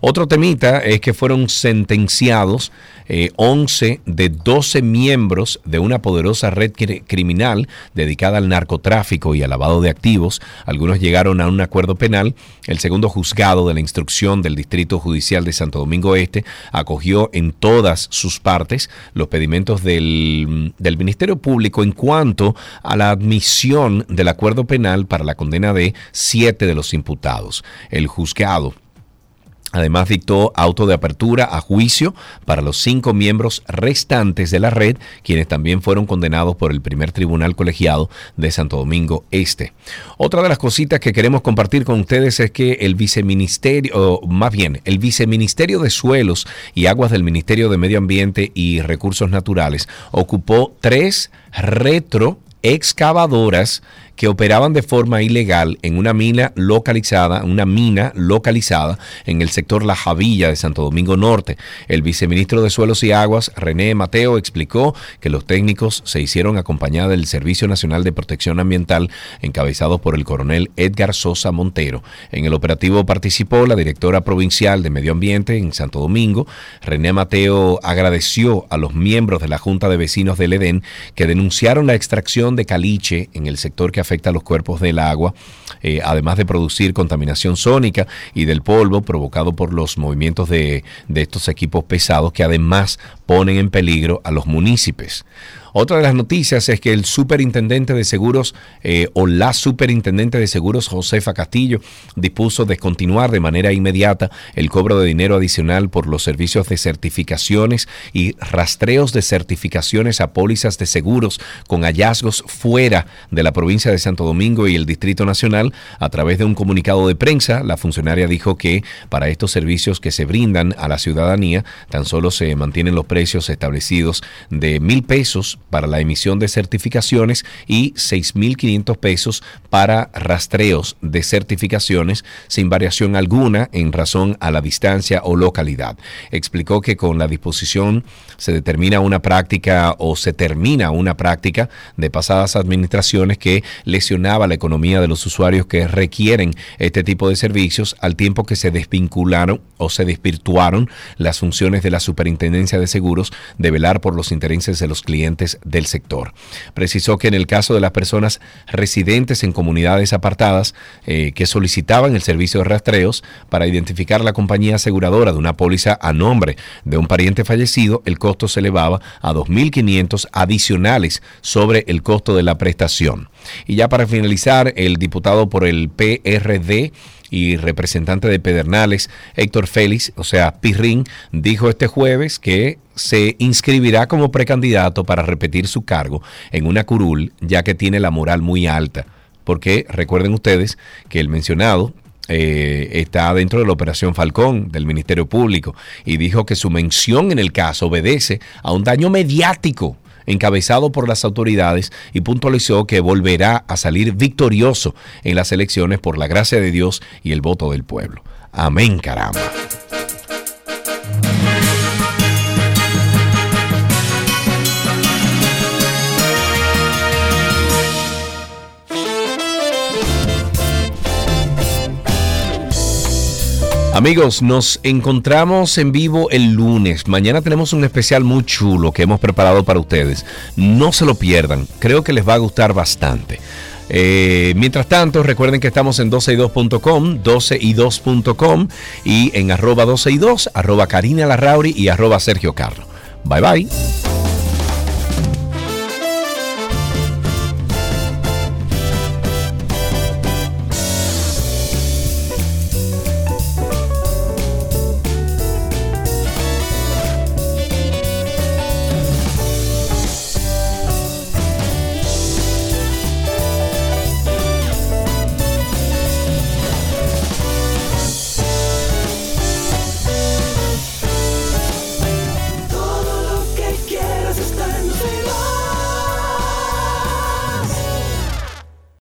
Otro temita es que fueron sentenciados 11 eh, de 12 miembros de una poderosa red criminal dedicada al narcotráfico y al lavado de activos. Algunos llegaron a un acuerdo penal. El segundo juzgado de la instrucción del Distrito Judicial de Santo Domingo Este acogió en todas sus partes los pedimentos del, del Ministerio Público en cuanto a la admisión del acuerdo penal para la condena de siete de los imputados. El juzgado Además, dictó auto de apertura a juicio para los cinco miembros restantes de la red, quienes también fueron condenados por el primer tribunal colegiado de Santo Domingo Este. Otra de las cositas que queremos compartir con ustedes es que el viceministerio, o más bien, el viceministerio de Suelos y Aguas del Ministerio de Medio Ambiente y Recursos Naturales ocupó tres retro excavadoras que operaban de forma ilegal en una mina localizada, una mina localizada en el sector La Javilla de Santo Domingo Norte. El viceministro de Suelos y Aguas, René Mateo, explicó que los técnicos se hicieron acompañados del Servicio Nacional de Protección Ambiental, encabezados por el coronel Edgar Sosa Montero. En el operativo participó la directora provincial de Medio Ambiente en Santo Domingo. René Mateo agradeció a los miembros de la Junta de Vecinos del Edén que denunciaron la extracción de caliche en el sector que afecta a los cuerpos del agua, eh, además de producir contaminación sónica y del polvo provocado por los movimientos de, de estos equipos pesados que además ponen en peligro a los municipios. Otra de las noticias es que el superintendente de seguros eh, o la superintendente de seguros Josefa Castillo dispuso descontinuar de manera inmediata el cobro de dinero adicional por los servicios de certificaciones y rastreos de certificaciones a pólizas de seguros con hallazgos fuera de la provincia de Santo Domingo y el Distrito Nacional. A través de un comunicado de prensa, la funcionaria dijo que para estos servicios que se brindan a la ciudadanía tan solo se mantienen los precios establecidos de mil pesos para la emisión de certificaciones y 6.500 pesos para rastreos de certificaciones sin variación alguna en razón a la distancia o localidad. Explicó que con la disposición se determina una práctica o se termina una práctica de pasadas administraciones que lesionaba la economía de los usuarios que requieren este tipo de servicios al tiempo que se desvincularon o se desvirtuaron las funciones de la Superintendencia de Seguros de velar por los intereses de los clientes del sector. Precisó que en el caso de las personas residentes en comunidades apartadas eh, que solicitaban el servicio de rastreos para identificar la compañía aseguradora de una póliza a nombre de un pariente fallecido, el costo se elevaba a 2.500 adicionales sobre el costo de la prestación. Y ya para finalizar, el diputado por el PRD y representante de Pedernales, Héctor Félix, o sea, Pirrín, dijo este jueves que se inscribirá como precandidato para repetir su cargo en una curul, ya que tiene la moral muy alta. Porque recuerden ustedes que el mencionado eh, está dentro de la operación Falcón del Ministerio Público y dijo que su mención en el caso obedece a un daño mediático encabezado por las autoridades y puntualizó que volverá a salir victorioso en las elecciones por la gracia de Dios y el voto del pueblo. Amén, caramba. Amigos, nos encontramos en vivo el lunes. Mañana tenemos un especial muy chulo que hemos preparado para ustedes. No se lo pierdan. Creo que les va a gustar bastante. Eh, mientras tanto, recuerden que estamos en 12y2.com, 12y2.com y en arroba 12y2, arroba Karina Larrauri y arroba Sergio Carlos. Bye bye.